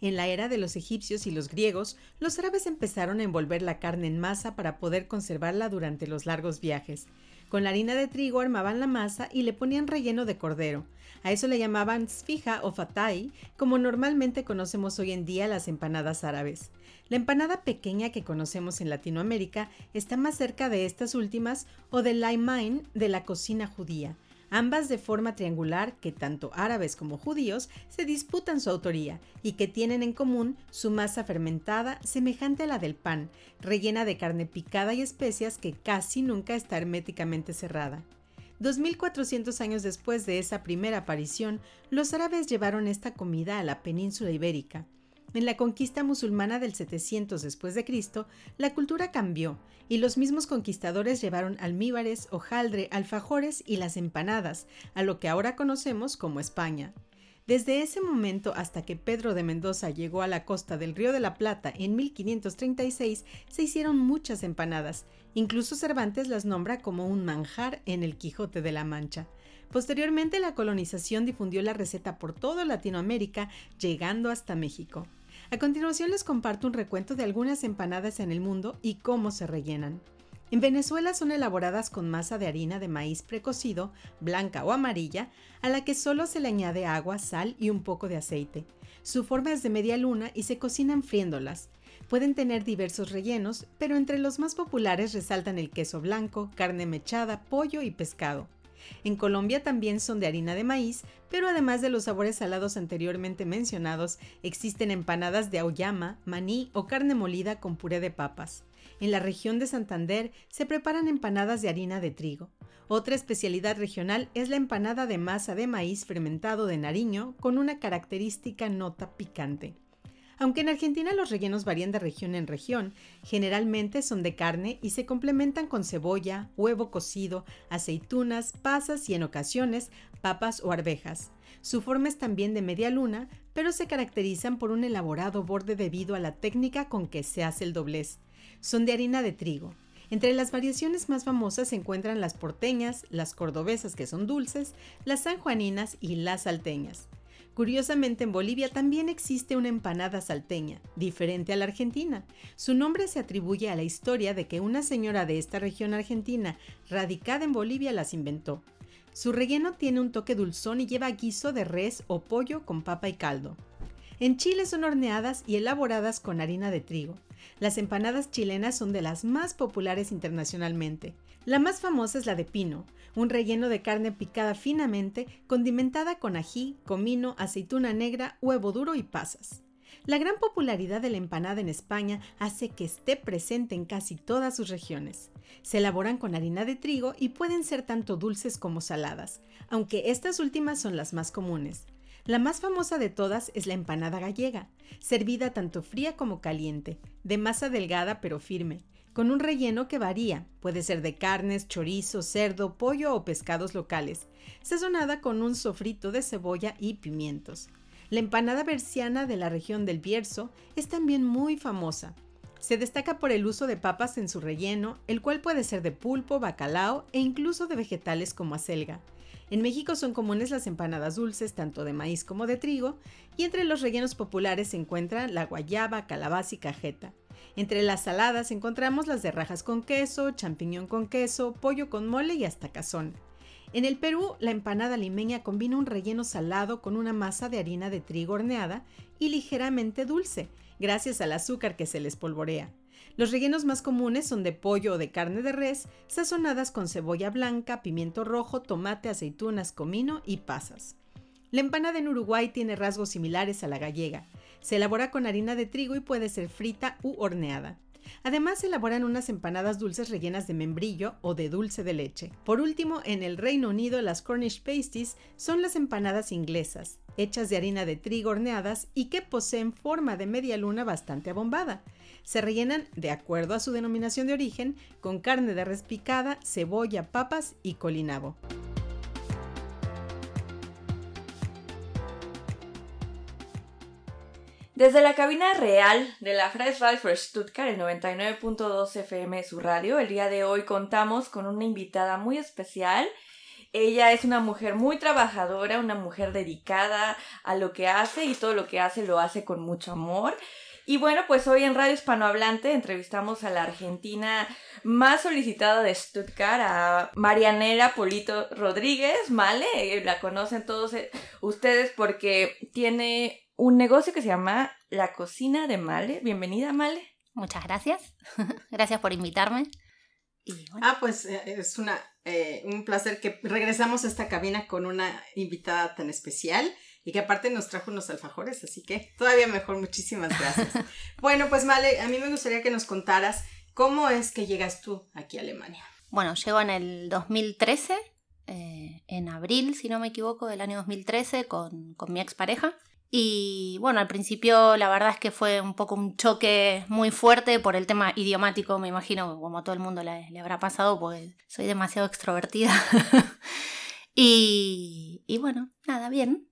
Speaker 3: En la era de los egipcios y los griegos, los árabes empezaron a envolver la carne en masa para poder conservarla durante los largos viajes. Con la harina de trigo armaban la masa y le ponían relleno de cordero. A eso le llamaban sfija o fatay, como normalmente conocemos hoy en día las empanadas árabes. La empanada pequeña que conocemos en Latinoamérica está más cerca de estas últimas o del laimain de la cocina judía, ambas de forma triangular que tanto árabes como judíos se disputan su autoría y que tienen en común su masa fermentada semejante a la del pan, rellena de carne picada y especias que casi nunca está herméticamente cerrada. 2.400 años después de esa primera aparición, los árabes llevaron esta comida a la península ibérica. En la conquista musulmana del 700 después de Cristo, la cultura cambió y los mismos conquistadores llevaron almíbares, hojaldre, alfajores y las empanadas a lo que ahora conocemos como España. Desde ese momento hasta que Pedro de Mendoza llegó a la costa del Río de la Plata en 1536, se hicieron muchas empanadas. Incluso Cervantes las nombra como un manjar en el Quijote de la Mancha. Posteriormente la colonización difundió la receta por toda Latinoamérica, llegando hasta México. A continuación les comparto un recuento de algunas empanadas en el mundo y cómo se rellenan. En Venezuela son elaboradas con masa de harina de maíz precocido, blanca o amarilla, a la que solo se le añade agua, sal y un poco de aceite. Su forma es de media luna y se cocinan friéndolas. Pueden tener diversos rellenos, pero entre los más populares resaltan el queso blanco, carne mechada, pollo y pescado. En Colombia también son de harina de maíz, pero además de los sabores salados anteriormente mencionados, existen empanadas de auyama, maní o carne molida con puré de papas. En la región de Santander se preparan empanadas de harina de trigo. Otra especialidad regional es la empanada de masa de maíz fermentado de Nariño con una característica nota picante. Aunque en Argentina los rellenos varían de región en región, generalmente son de carne y se complementan con cebolla, huevo cocido, aceitunas, pasas y en ocasiones papas o arvejas. Su forma es también de media luna, pero se caracterizan por un elaborado borde debido a la técnica con que se hace el doblez. Son de harina de trigo. Entre las variaciones más famosas se encuentran las porteñas, las cordobesas que son dulces, las sanjuaninas y las salteñas. Curiosamente, en Bolivia también existe una empanada salteña, diferente a la argentina. Su nombre se atribuye a la historia de que una señora de esta región argentina, radicada en Bolivia, las inventó. Su relleno tiene un toque dulzón y lleva guiso de res o pollo con papa y caldo. En Chile son horneadas y elaboradas con harina de trigo. Las empanadas chilenas son de las más populares internacionalmente. La más famosa es la de pino, un relleno de carne picada finamente, condimentada con ají, comino, aceituna negra, huevo duro y pasas. La gran popularidad de la empanada en España hace que esté presente en casi todas sus regiones. Se elaboran con harina de trigo y pueden ser tanto dulces como saladas, aunque estas últimas son las más comunes. La más famosa de todas es la empanada gallega, servida tanto fría como caliente, de masa delgada pero firme, con un relleno que varía, puede ser de carnes, chorizo, cerdo, pollo o pescados locales, sazonada con un sofrito de cebolla y pimientos. La empanada berciana de la región del Bierzo es también muy famosa. Se destaca por el uso de papas en su relleno, el cual puede ser de pulpo, bacalao e incluso de vegetales como acelga. En México son comunes las empanadas dulces, tanto de maíz como de trigo, y entre los rellenos populares se encuentran la guayaba, calabaza y cajeta. Entre las saladas encontramos las de rajas con queso, champiñón con queso, pollo con mole y hasta cazón. En el Perú, la empanada limeña combina un relleno salado con una masa de harina de trigo horneada y ligeramente dulce, gracias al azúcar que se les polvorea. Los rellenos más comunes son de pollo o de carne de res, sazonadas con cebolla blanca, pimiento rojo, tomate, aceitunas, comino y pasas. La empanada en Uruguay tiene rasgos similares a la gallega. Se elabora con harina de trigo y puede ser frita u horneada. Además, se elaboran unas empanadas dulces rellenas de membrillo o de dulce de leche. Por último, en el Reino Unido, las Cornish pasties son las empanadas inglesas, hechas de harina de trigo horneadas y que poseen forma de media luna bastante abombada. Se rellenan, de acuerdo a su denominación de origen, con carne de res picada, cebolla, papas y colinabo.
Speaker 1: Desde la cabina real de la Freie for Stuttgart, el 99.2 FM de su radio, el día de hoy contamos con una invitada muy especial. Ella es una mujer muy trabajadora, una mujer dedicada a lo que hace y todo lo que hace lo hace con mucho amor. Y bueno, pues hoy en Radio Hispanohablante entrevistamos a la argentina más solicitada de Stuttgart, a Marianela Polito Rodríguez, ¿vale? La conocen todos eh, ustedes porque tiene un negocio que se llama La Cocina de Male. Bienvenida, Male.
Speaker 8: Muchas gracias. gracias por invitarme.
Speaker 3: Ah, pues eh, es una, eh, un placer que regresamos a esta cabina con una invitada tan especial y que aparte nos trajo unos alfajores, así que todavía mejor, muchísimas gracias. bueno, pues Male, a mí me gustaría que nos contaras cómo es que llegas tú aquí a Alemania.
Speaker 8: Bueno, llego en el 2013 eh, en abril, si no me equivoco, del año 2013 con, con mi expareja. Y bueno, al principio la verdad es que fue un poco un choque muy fuerte por el tema idiomático, me imagino, como a todo el mundo le, le habrá pasado, pues soy demasiado extrovertida. y, y bueno, nada, bien.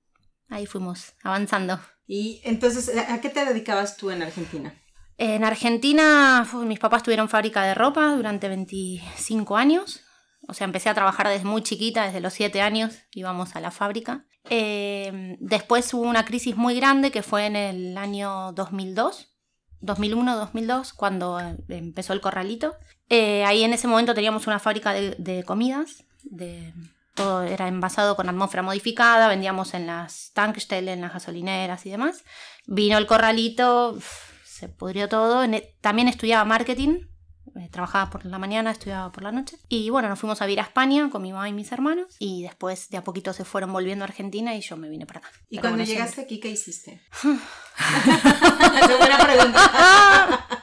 Speaker 8: Ahí fuimos avanzando.
Speaker 3: Y entonces, ¿a qué te dedicabas tú en Argentina?
Speaker 8: En Argentina, mis papás tuvieron fábrica de ropa durante 25 años. O sea, empecé a trabajar desde muy chiquita, desde los 7 años íbamos a la fábrica. Eh, después hubo una crisis muy grande que fue en el año 2002, 2001-2002, cuando eh, empezó el corralito. Eh, ahí en ese momento teníamos una fábrica de, de comidas, de, todo era envasado con atmósfera modificada, vendíamos en las tankstellen, en las gasolineras y demás. Vino el corralito, se pudrió todo. E- También estudiaba marketing, eh, trabajaba por la mañana, estudiaba por la noche. Y bueno, nos fuimos a vivir a España con mi mamá y mis hermanos. Y después de a poquito se fueron volviendo a Argentina y yo me vine para acá.
Speaker 3: ¿Y
Speaker 8: Pero
Speaker 3: cuando
Speaker 8: bueno,
Speaker 3: llegaste aquí, qué hiciste? Qué buena pregunta.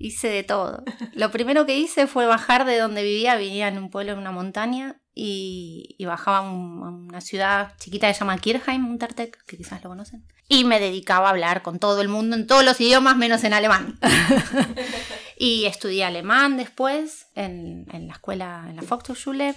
Speaker 8: Hice de todo. Lo primero que hice fue bajar de donde vivía, vivía en un pueblo en una montaña y, y bajaba a, un- a una ciudad chiquita que se llama Kirchheim, Untertech, que quizás lo conocen. Y me dedicaba a hablar con todo el mundo en todos los idiomas menos en alemán. y estudié alemán después en, en la escuela, en la Volkshochschule.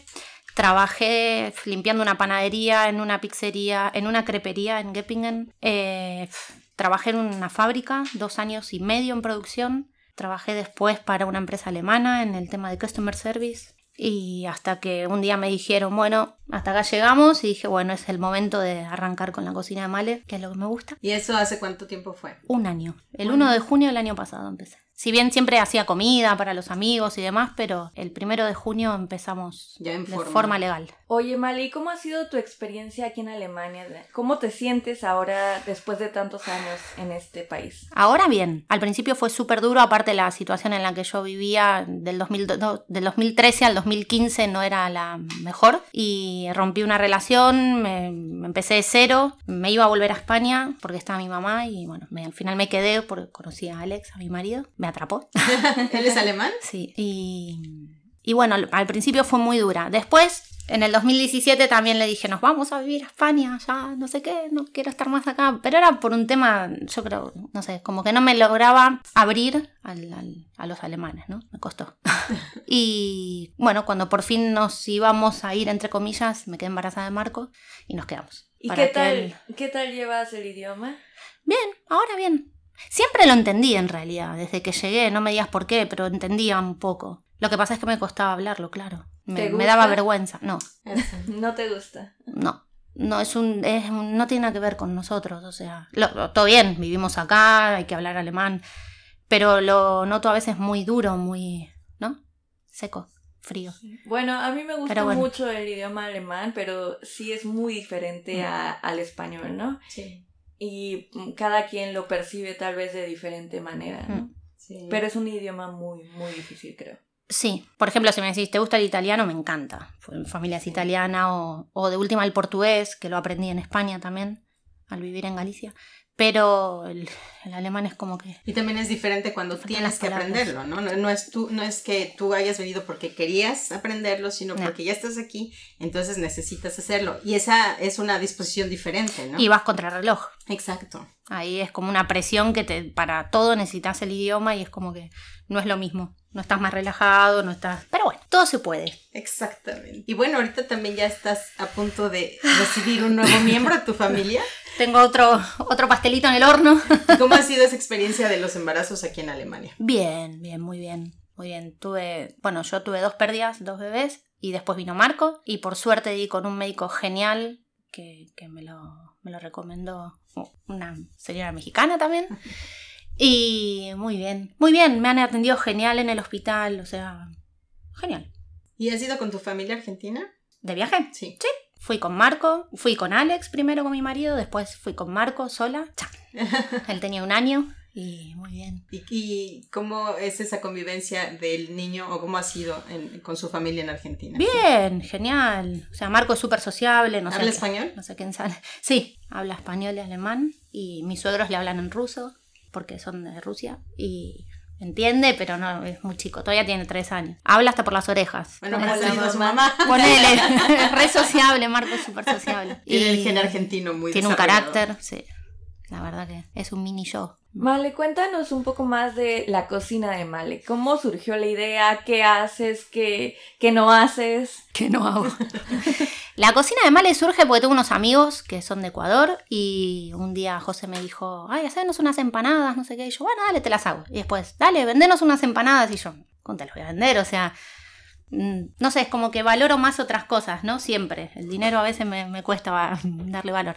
Speaker 8: Trabajé limpiando una panadería, en una pizzería, en una crepería en Göppingen. Eh, trabajé en una fábrica, dos años y medio en producción. Trabajé después para una empresa alemana en el tema de Customer Service. Y hasta que un día me dijeron, bueno, hasta acá llegamos y dije, bueno, es el momento de arrancar con la cocina de Male, que es lo que me gusta.
Speaker 3: ¿Y eso hace cuánto tiempo fue?
Speaker 8: Un año. El 1 de junio del año pasado empecé. Si bien siempre hacía comida para los amigos y demás, pero el primero de junio empezamos
Speaker 3: Ya en
Speaker 8: de
Speaker 3: forma.
Speaker 8: forma legal.
Speaker 1: Oye, Mali, ¿cómo ha sido tu experiencia aquí en Alemania? ¿Cómo te sientes ahora después de tantos años en este país?
Speaker 8: Ahora bien, al principio fue súper duro, aparte la situación en la que yo vivía del, 2002 del 2013 al 2015 no era la mejor y rompí una relación, me, me empecé de cero, me iba a volver a España porque estaba mi mamá y bueno, me- al final me quedé porque conocí a Alex, a mi marido, me atrapó.
Speaker 3: ¿Él es alemán?
Speaker 8: Sí, y, y bueno, al principio fue muy dura. Después, en el 2017 también le dije, nos vamos a vivir a España, ya no sé qué, no quiero estar más acá. Pero era por un tema, yo creo, no sé, como que no me lograba abrir al- al- a los alemanes, ¿no? Me costó. y bueno, cuando por fin nos íbamos a ir, entre comillas, me quedé embarazada de Marco y nos quedamos.
Speaker 1: ¿Y qué tal,
Speaker 8: él-
Speaker 1: qué tal llevas el idioma?
Speaker 8: Bien, ahora bien. Siempre lo entendí en realidad, desde que llegué, no me digas por qué, pero entendía un poco. Lo que pasa es que me costaba hablarlo, claro. Me,
Speaker 1: ¿Te
Speaker 8: me daba vergüenza. No,
Speaker 3: Eso.
Speaker 1: ¿No te gusta?
Speaker 8: no. No, es un, es un- no tiene nada que ver con nosotros, o sea, lo- lo- todo bien, vivimos acá, hay que hablar alemán, pero lo noto a veces muy duro, muy, ¿no? Seco, frío.
Speaker 1: Bueno, a mí me gusta
Speaker 8: bueno.
Speaker 1: mucho el idioma alemán, pero sí es muy diferente a- al español, ¿no?
Speaker 3: Sí.
Speaker 1: Y mm, cada quien lo percibe tal vez de diferente manera, ¿no?
Speaker 8: Mm.
Speaker 3: sí.
Speaker 1: Pero es un idioma muy, muy difícil, creo.
Speaker 8: Sí, por ejemplo, si me decís, ¿te gusta el italiano? Me encanta. Fue- Familia es italiana o, o de última el portugués, que lo aprendí en España también, al vivir en Galicia. Pero el, el alemán es como que...
Speaker 3: Y también es diferente cuando tienes que aprenderlo, ¿no? ¿no? No es, tú, no es que tú hayas venido porque querías aprenderlo, sino
Speaker 8: No.
Speaker 3: porque ya estás aquí, entonces necesitas hacerlo. Y esa es una disposición diferente, ¿no?
Speaker 8: Y vas contra el reloj.
Speaker 3: Exacto.
Speaker 8: Ahí es como una presión que te, para todo necesitas el idioma y es como que no es lo mismo. No estás más relajado, no estás... Pero bueno, todo se puede.
Speaker 3: Exactamente. Y bueno, ahorita también ya estás a punto de recibir un nuevo miembro de tu familia.
Speaker 8: Tengo otro, otro pastelito en el horno.
Speaker 3: ¿Cómo ha sido esa experiencia de los embarazos aquí en Alemania?
Speaker 8: Bien, bien, muy bien. Muy bien. Tuve, bueno, yo tuve dos pérdidas, dos bebés, y después vino Marco, y por suerte di con un médico genial que, que me, lo, me lo recomendó una señora mexicana también. Y muy bien, muy bien, me han atendido genial en el hospital, o sea, genial.
Speaker 3: ¿Y has ido con tu familia argentina?
Speaker 8: ¿De viaje?
Speaker 3: Sí.
Speaker 8: Fui con Marco, fui con Alex primero con mi marido, después fui con Marco sola. Cha. Él tenía un año y muy bien.
Speaker 3: ¿Y, y cómo es esa convivencia del niño o cómo ha sido en- con su familia en Argentina?
Speaker 8: Bien, genial. O sea, Marco es súper sociable. No sé
Speaker 3: ¿Habla
Speaker 8: qué-
Speaker 3: español?
Speaker 8: No sé quién sabe. Sí, habla español y alemán. Y mis suegros le hablan en ruso, porque son de Rusia. Y entiende, pero no, es muy chico, todavía tiene tres años. Habla hasta por las orejas.
Speaker 3: Bueno,
Speaker 1: Como
Speaker 3: su
Speaker 1: mamá.
Speaker 8: Ponele, es re sociable, Marco es súper sociable.
Speaker 3: Tiene el gen argentino muy
Speaker 8: Tiene un carácter, sí. La verdad que es un mini yo.
Speaker 1: Male, cuéntanos un poco más de la cocina de Male. ¿Cómo surgió la idea? ¿Qué haces? ¿Qué, qué no haces?
Speaker 8: que no hago. la cocina de Male surge porque tengo unos amigos que son de Ecuador y un día José me dijo, ay, hacernos unas empanadas, no sé qué. Y yo, bueno, dale, te las hago. Y después, dale, vendenos unas empanadas. Y yo, ¿cómo te las voy a vender? O sea, mm, no sé, es como que valoro más otras cosas, ¿no? Siempre. El dinero a veces me, me cuesta darle valor.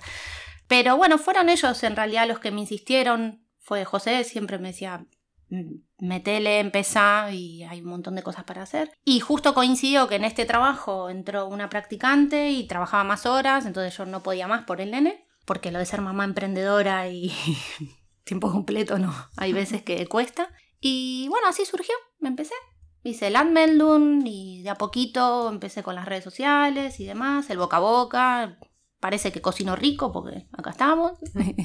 Speaker 8: Pero bueno, fueron ellos en realidad los que me insistieron. Fue José, siempre me decía, "Mm, metele, empezá y hay un montón de cosas para hacer. Y justo coincidió que en este trabajo entró una practicante y trabajaba más horas, entonces yo no podía más por el nene, porque lo de ser mamá emprendedora y tiempo completo no, hay veces que cuesta. Y bueno, así surgió, me empecé. Hice el Anmeldung y de a poquito empecé con las redes sociales y demás, el boca a boca. Parece que cocino rico porque acá estamos.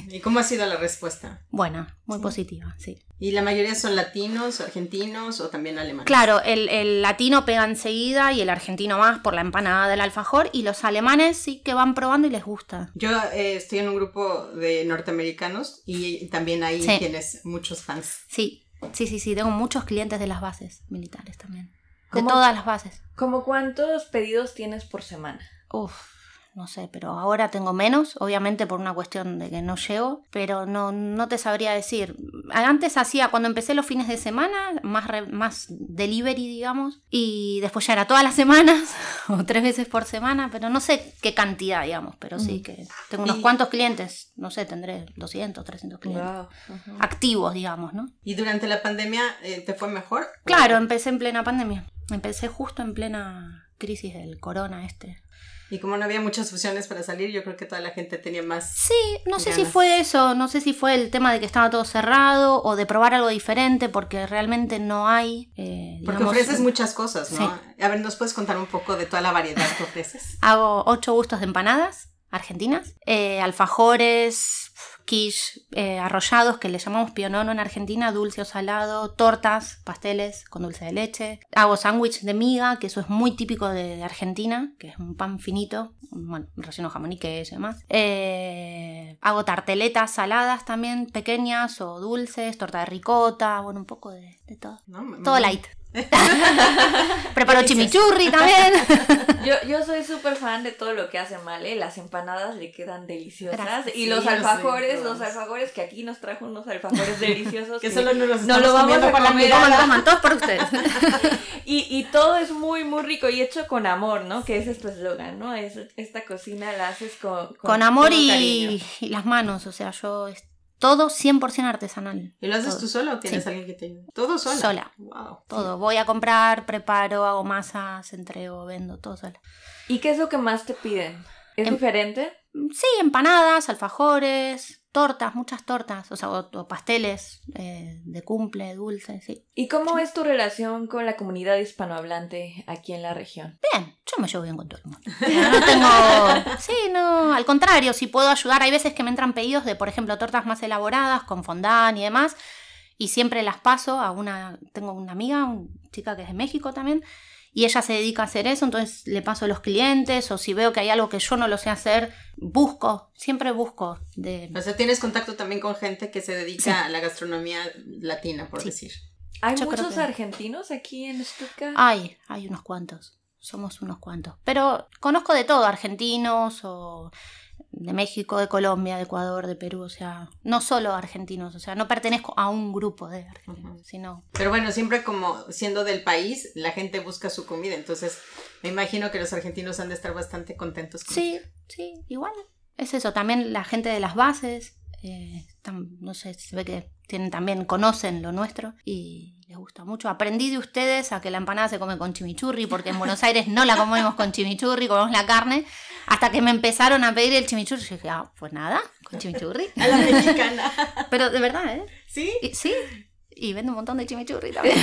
Speaker 3: ¿Y cómo ha sido la respuesta?
Speaker 8: Buena, muy
Speaker 3: Sí.
Speaker 8: positiva, sí.
Speaker 3: ¿Y la mayoría son latinos, argentinos o también alemanes?
Speaker 8: Claro, el, el latino pega enseguida y el argentino más por la empanada del alfajor y los alemanes sí que van probando y les gusta.
Speaker 3: Yo eh, estoy en un grupo de norteamericanos y también ahí
Speaker 8: Sí.
Speaker 3: tienes muchos fans.
Speaker 8: Sí, sí, sí, sí, tengo muchos clientes de las bases militares también. De todas las bases.
Speaker 1: ¿Cómo cuántos pedidos tienes por semana?
Speaker 8: Uf, no sé, pero ahora tengo menos, obviamente por una cuestión de que no llego, pero no, no te sabría decir. Antes hacía, cuando empecé los fines de semana, más, re- más delivery, digamos, y después ya era todas las semanas, o tres veces por semana, pero no sé qué cantidad, digamos, pero sí que tengo unos
Speaker 3: Y-
Speaker 8: cuantos clientes, no sé, tendré 200, 300 clientes.
Speaker 1: Wow.
Speaker 8: Activos, digamos, ¿no?
Speaker 3: ¿Y durante la pandemia eh, te fue mejor?
Speaker 8: Claro, empecé en plena pandemia. Empecé justo en plena crisis del corona este.
Speaker 3: Y como no había muchas opciones para salir, yo creo que toda la gente tenía más...
Speaker 8: Sí, no sé si fue eso, no sé si fue el tema de que estaba todo cerrado o de probar algo diferente porque realmente no hay. eh,
Speaker 3: Porque
Speaker 8: digamos,
Speaker 3: ofreces muchas cosas, ¿no?
Speaker 8: Sí.
Speaker 3: A ver, ¿nos puedes contar un poco de toda la variedad que ofreces?
Speaker 8: Hago ocho gustos de empanadas argentinas, eh, alfajores, quiche, eh, arrollados que le llamamos pionono en Argentina, dulce o salado, tortas, pasteles con dulce de leche. Hago sándwich de miga, que eso es muy típico de, de Argentina, que es un pan finito, bueno, relleno jamón y queso y demás. Eh, hago tarteletas saladas también, pequeñas o dulces, torta de ricota, bueno, un poco de, de todo.
Speaker 3: ¿No?
Speaker 8: Todo light. Preparo chimichurri también.
Speaker 1: Yo, yo soy súper fan de todo lo que hace Male. Las empanadas le quedan deliciosas.
Speaker 8: Gracias.
Speaker 1: Y
Speaker 3: Sí,
Speaker 1: los
Speaker 3: los
Speaker 1: alfajores, los alfajores que aquí nos trajo unos alfajores deliciosos.
Speaker 3: Que
Speaker 1: que
Speaker 3: solo no los
Speaker 1: no lo vamos a comer
Speaker 8: toman, todos por ustedes.
Speaker 1: Y, y todo es muy, muy rico y hecho con amor, ¿no? Que ese es tu eslogan, ¿no? Es, esta cocina la haces con, con,
Speaker 8: Con amor y, y las manos, o sea, yo todo 100% artesanal.
Speaker 3: ¿Y lo haces
Speaker 8: Todo.
Speaker 3: tú sola o tienes
Speaker 8: Sí.
Speaker 3: alguien que te ayude? ¿Todo sola?
Speaker 8: Sola.
Speaker 3: Wow.
Speaker 8: Todo. Voy a comprar, preparo, hago masas, entrego, vendo, todo sola.
Speaker 1: ¿Y qué es lo que más te piden? ¿Es
Speaker 8: Em-
Speaker 1: diferente?
Speaker 8: Sí, empanadas, alfajores, tortas, muchas tortas, o sea, o, o pasteles eh, de cumple, dulces, sí.
Speaker 1: ¿Y cómo es tu relación con la comunidad hispanohablante aquí en la región?
Speaker 8: Bien, yo me llevo bien con todo el mundo. No tengo. Sí, no, al contrario, si puedo ayudar. Hay veces que me entran pedidos de, por ejemplo, tortas más elaboradas, con fondant y demás, y siempre las paso a una. Tengo una amiga, una chica que es de México también, y ella se dedica a hacer eso, entonces le paso a los clientes, o si veo que hay algo que yo no lo sé hacer, busco, siempre busco. De...
Speaker 3: O sea, tienes contacto también con gente que se dedica
Speaker 8: Sí.
Speaker 3: a la gastronomía latina, por
Speaker 8: Sí.
Speaker 3: decir.
Speaker 1: ¿Hay
Speaker 8: Yo
Speaker 1: muchos
Speaker 8: que-
Speaker 1: argentinos aquí en Stuttgart?
Speaker 8: Hay, hay unos cuantos. Somos unos cuantos. Pero conozco de todo, argentinos o de México, de Colombia, de Ecuador, de Perú, o sea, no solo argentinos, o sea, no pertenezco a un grupo de argentinos, sino...
Speaker 3: Pero bueno, siempre como siendo del país, la gente busca su comida. Entonces, me imagino que los argentinos han de estar bastante contentos con
Speaker 8: Sí, sí, igual. Es eso, también la gente de las bases, eh, no sé, se ve que tienen también, conocen lo nuestro y les gusta mucho. Aprendí de ustedes a que la empanada se come con chimichurri, porque en Buenos Aires no la comemos con chimichurri, comemos la carne, hasta que me empezaron a pedir el chimichurri. Yo dije, ah, pues nada, con chimichurri.
Speaker 3: A la mexicana.
Speaker 8: Pero de verdad, ¿eh?
Speaker 3: ¿Sí?
Speaker 8: Y- sí, y vendo un montón de chimichurri también.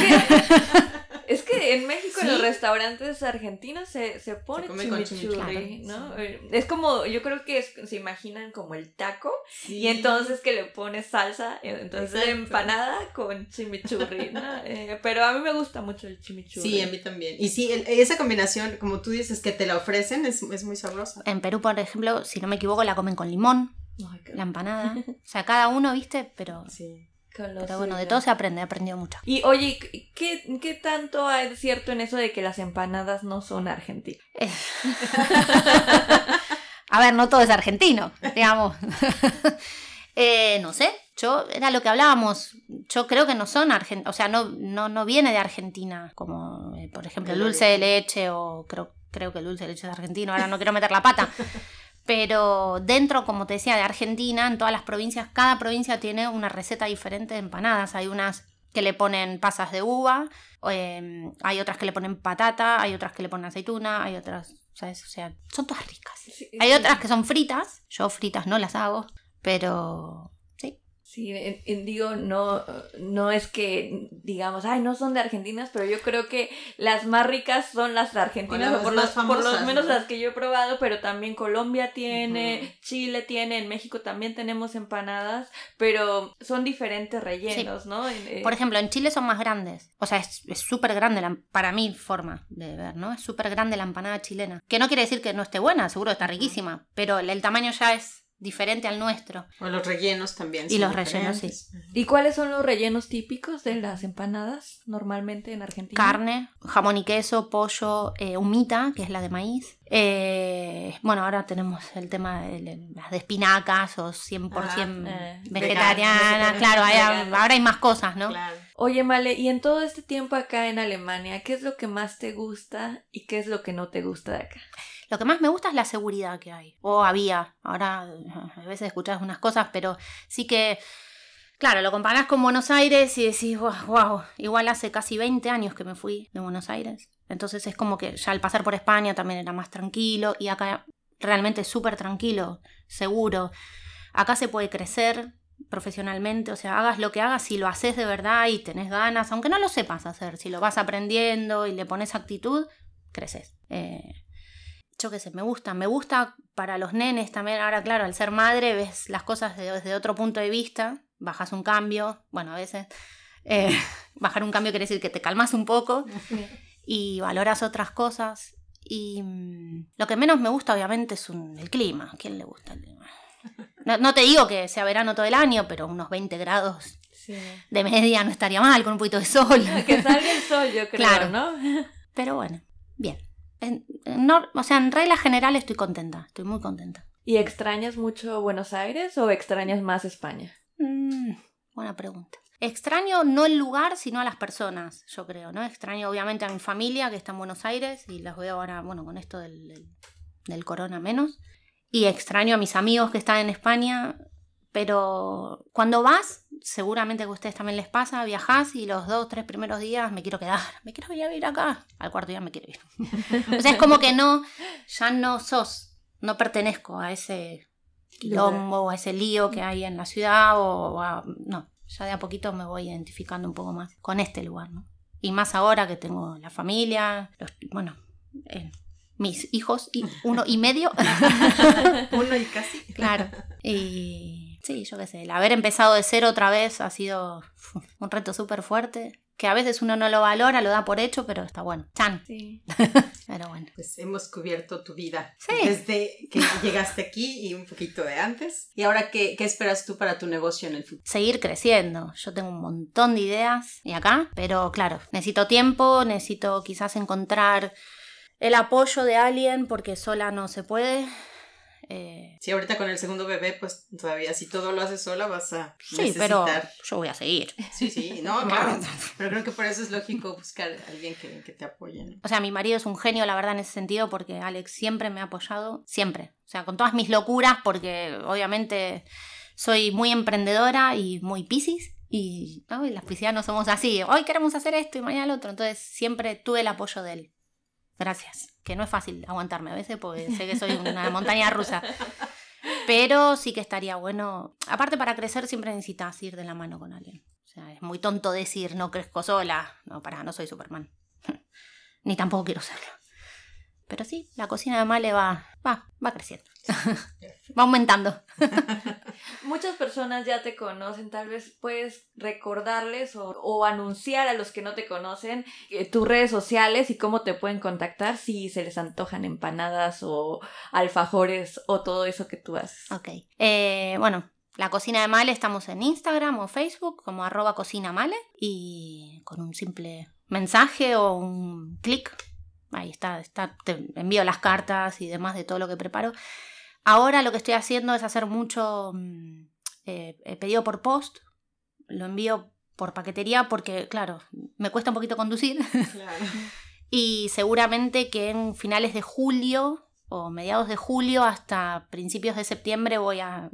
Speaker 1: Es que en México en los restaurantes argentinos se, se pone chimichurri, ¿no? Eh, Es como, yo creo que es- se imaginan como el taco y entonces que le pones salsa, eh, entonces
Speaker 5: Exacto.
Speaker 1: empanada con chimichurri, ¿no? Eh, pero a mí me gusta mucho el chimichurri.
Speaker 5: Sí, a mí también. Y sí, el- esa combinación, como tú dices, que te la ofrecen, es, es muy sabrosa.
Speaker 8: En Perú, por ejemplo, si no me equivoco, la comen con limón,
Speaker 1: Ay, qué
Speaker 8: la empanada. O sea, cada uno, ¿viste? Pero,
Speaker 5: Sí.
Speaker 1: Con
Speaker 8: pero bueno, de todo se aprende, he aprendido mucho.
Speaker 1: Y oye, ¿qué, ¿qué tanto hay de cierto en eso de que las empanadas no son argentinas?
Speaker 8: Eh. A ver, no todo es argentino, digamos. Eh, no sé, yo era lo que hablábamos. Yo creo que no son argentinos, o sea, no, no, no viene de Argentina, como eh, por ejemplo el
Speaker 5: El
Speaker 8: dulce de leche, o creo, creo que el dulce de leche es argentino, ahora no quiero meter la pata. Pero dentro, como te decía, de Argentina, en todas las provincias, cada provincia tiene una receta diferente de empanadas. Hay unas que le ponen pasas de uva, eh, hay otras que le ponen patata, hay otras que le ponen aceituna, hay otras, ¿sabes? O sea, son todas ricas. Hay otras que son fritas, yo fritas no las hago, pero sí.
Speaker 1: Sí, en- en- digo, no, no es que digamos, ay, no son de Argentinas, pero yo creo que las más ricas son las de Argentinas,
Speaker 5: O
Speaker 1: o,
Speaker 5: las
Speaker 1: por,
Speaker 5: más
Speaker 1: los, por lo
Speaker 5: famosas,
Speaker 1: menos
Speaker 5: ¿no?
Speaker 1: las que yo he probado, pero también Colombia tiene,
Speaker 5: Ujú.
Speaker 1: Chile tiene, en México también tenemos empanadas, pero son diferentes rellenos, ¿no? En- eh,
Speaker 8: Por ejemplo, en Chile son más grandes. O sea, es es súper grande, la- para mi forma de ver, ¿no? Es súper grande la empanada chilena. Que no quiere decir que no esté buena, seguro está riquísima, pero el, el tamaño ya es diferente al nuestro.
Speaker 5: O los rellenos también.
Speaker 8: Y
Speaker 5: son
Speaker 8: los rellenos,
Speaker 5: diferentes.
Speaker 1: ¿Y cuáles son los rellenos típicos de las empanadas normalmente en Argentina?
Speaker 8: Carne, jamón y queso, pollo, eh, humita, que es la de maíz. Eh, bueno, ahora tenemos el tema de las de espinacas o 100%
Speaker 1: eh,
Speaker 8: vegetariana.
Speaker 5: vegana,
Speaker 8: Claro, hay- ahora hay más cosas, ¿no?
Speaker 5: Claro.
Speaker 1: Oye, Male, y en todo este tiempo acá en Alemania, ¿qué es lo que más te gusta y qué es lo que no te gusta de acá?
Speaker 8: Lo que más me gusta es la seguridad que hay. O había. Ahora a veces escuchás unas cosas, pero sí que. Claro, lo comparás con Buenos Aires y decís, wow, igual hace casi 20 años que me fui de Buenos Aires. Entonces es como que ya al pasar por España también era más tranquilo y acá realmente súper tranquilo, seguro. Acá se puede crecer profesionalmente, o sea, hagas lo que hagas, si lo haces de verdad y tenés ganas, aunque no lo sepas hacer, si lo vas aprendiendo y le pones actitud, creces. Eh, yo qué sé, me gusta, me gusta para los nenes también. Ahora, claro, al ser madre ves las cosas de- desde otro punto de vista, bajas un cambio, bueno, a veces eh, bajar un cambio quiere decir que te calmas un poco y valoras otras cosas. Y mm, lo que menos me gusta, obviamente, es un- el clima. ¿A quién le gusta el clima? No, no te digo que sea verano todo el año, pero unos 20 grados
Speaker 1: Sí.
Speaker 8: de media no estaría mal, con un poquito de sol.
Speaker 1: Que salga el sol, yo creo,
Speaker 8: Claro.
Speaker 1: ¿no?
Speaker 8: Pero bueno, bien. En- nor- o sea, en regla general estoy contenta, estoy muy contenta.
Speaker 1: ¿Y extrañas mucho Buenos Aires o extrañas más España?
Speaker 8: Mm, buena pregunta. Extraño no el lugar, sino a las personas, yo creo, ¿no? Extraño obviamente a mi familia que está en Buenos Aires y las veo ahora, bueno, con esto del, del, del corona menos. Y extraño a mis amigos que están en España, pero cuando vas, seguramente que a ustedes también les pasa, viajás y los dos, tres primeros días me quiero quedar, me quiero ir a vivir acá, al cuarto día me quiero ir. o sea, es como que no, ya no sos, no pertenezco a ese quilombo o a ese lío que hay en la ciudad o a, no, ya de a poquito me voy identificando un poco más con este lugar, ¿no? Y más ahora que tengo la familia, los, bueno, eh, mis hijos y uno y medio.
Speaker 5: Uno y casi.
Speaker 8: Claro. Y sí, yo qué sé, el haber empezado de cero otra vez ha sido un reto súper fuerte, que a veces uno no lo valora, lo da por hecho, pero está bueno. Chan.
Speaker 1: Sí.
Speaker 8: Pero bueno.
Speaker 5: Pues hemos cubierto tu vida
Speaker 8: Sí.
Speaker 5: desde que llegaste aquí y un poquito de antes. ¿Y ahora qué, qué esperas tú para tu negocio en el futuro?
Speaker 8: Seguir creciendo. Yo tengo un montón de ideas y acá, pero claro, necesito tiempo, necesito quizás encontrar el apoyo de alguien porque sola no se puede. Eh,
Speaker 5: Si ahorita con el segundo bebé, pues todavía si todo lo haces sola vas a
Speaker 8: sí, pero
Speaker 5: necesitar...
Speaker 8: yo voy a seguir.
Speaker 5: Sí, sí, no, claro. Pero creo que por eso es lógico buscar a alguien que, que te apoye. ¿no?
Speaker 8: O sea, mi marido es un genio, la verdad, en ese sentido, porque Alex siempre me ha apoyado, siempre. O sea, con todas mis locuras, porque obviamente soy muy emprendedora y muy piscis. Y, ¿no? y las piscianos somos así, hoy queremos hacer esto y mañana lo otro. Entonces siempre tuve el apoyo de él. Gracias. Que no es fácil aguantarme a veces porque sé que soy una montaña rusa. Pero sí que estaría bueno. Aparte, para crecer siempre necesitas ir de la mano con alguien. O sea, es muy tonto decir no crezco sola. No, para, no soy Superman. Ni tampoco quiero serlo. Pero sí, la cocina de Male va, va, va creciendo. va aumentando.
Speaker 1: Muchas personas ya te conocen, tal vez puedes recordarles o, o anunciar a los que no te conocen eh, tus redes sociales y cómo te pueden contactar si se les antojan empanadas o alfajores o todo eso que tú haces.
Speaker 8: Ok. Eh, bueno, la cocina de Male estamos en Instagram o Facebook como arroba cocina Male y con un simple mensaje o un clic. Ahí está, está, te envío las cartas y demás de todo lo que preparo. Ahora lo que estoy haciendo es hacer mucho mm, eh, eh, pedido por post. Lo envío por paquetería porque, claro, me cuesta un poquito conducir.
Speaker 5: Claro.
Speaker 8: y seguramente que en finales de julio o mediados de julio hasta principios de septiembre voy a,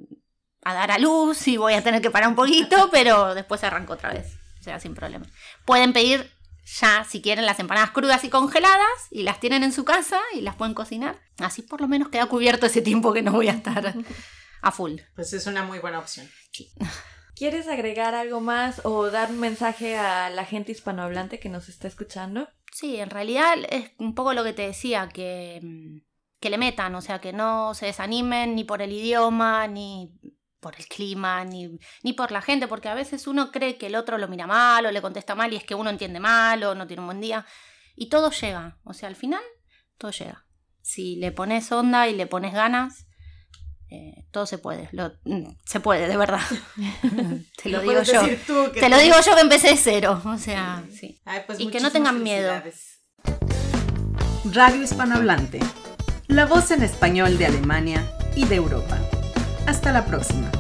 Speaker 8: a dar a luz y voy a tener que parar un poquito, pero después arranco otra vez. O sea, sin problema. Pueden pedir ya, si quieren, las empanadas crudas y congeladas y las tienen en su casa y las pueden cocinar. Así por lo menos queda cubierto ese tiempo que no voy a estar a full.
Speaker 5: Pues es una muy buena opción.
Speaker 1: ¿Quieres agregar algo más o dar un mensaje a la gente hispanohablante que nos está escuchando?
Speaker 8: Sí, en realidad es un poco lo que te decía, que, mm, que le metan, o sea, que no se desanimen ni por el idioma, ni por el clima, ni, ni por la gente, porque a veces uno cree que el otro lo mira mal o le contesta mal y es que uno entiende mal o no tiene un buen día. Y todo llega, o sea, al final todo llega. Si le pones onda y le pones ganas, eh, todo se puede. Lo- mm, se puede, de verdad. Te lo, digo
Speaker 5: puedes
Speaker 8: yo.
Speaker 5: tú, que
Speaker 8: Te lo
Speaker 5: te-
Speaker 8: digo yo que empecé de cero. O sea, sí.
Speaker 5: Ay, pues
Speaker 8: Y que no tengan miedo.
Speaker 3: Radio Hispanohablante. La voz en español de Alemania y de Europa. Hasta la próxima.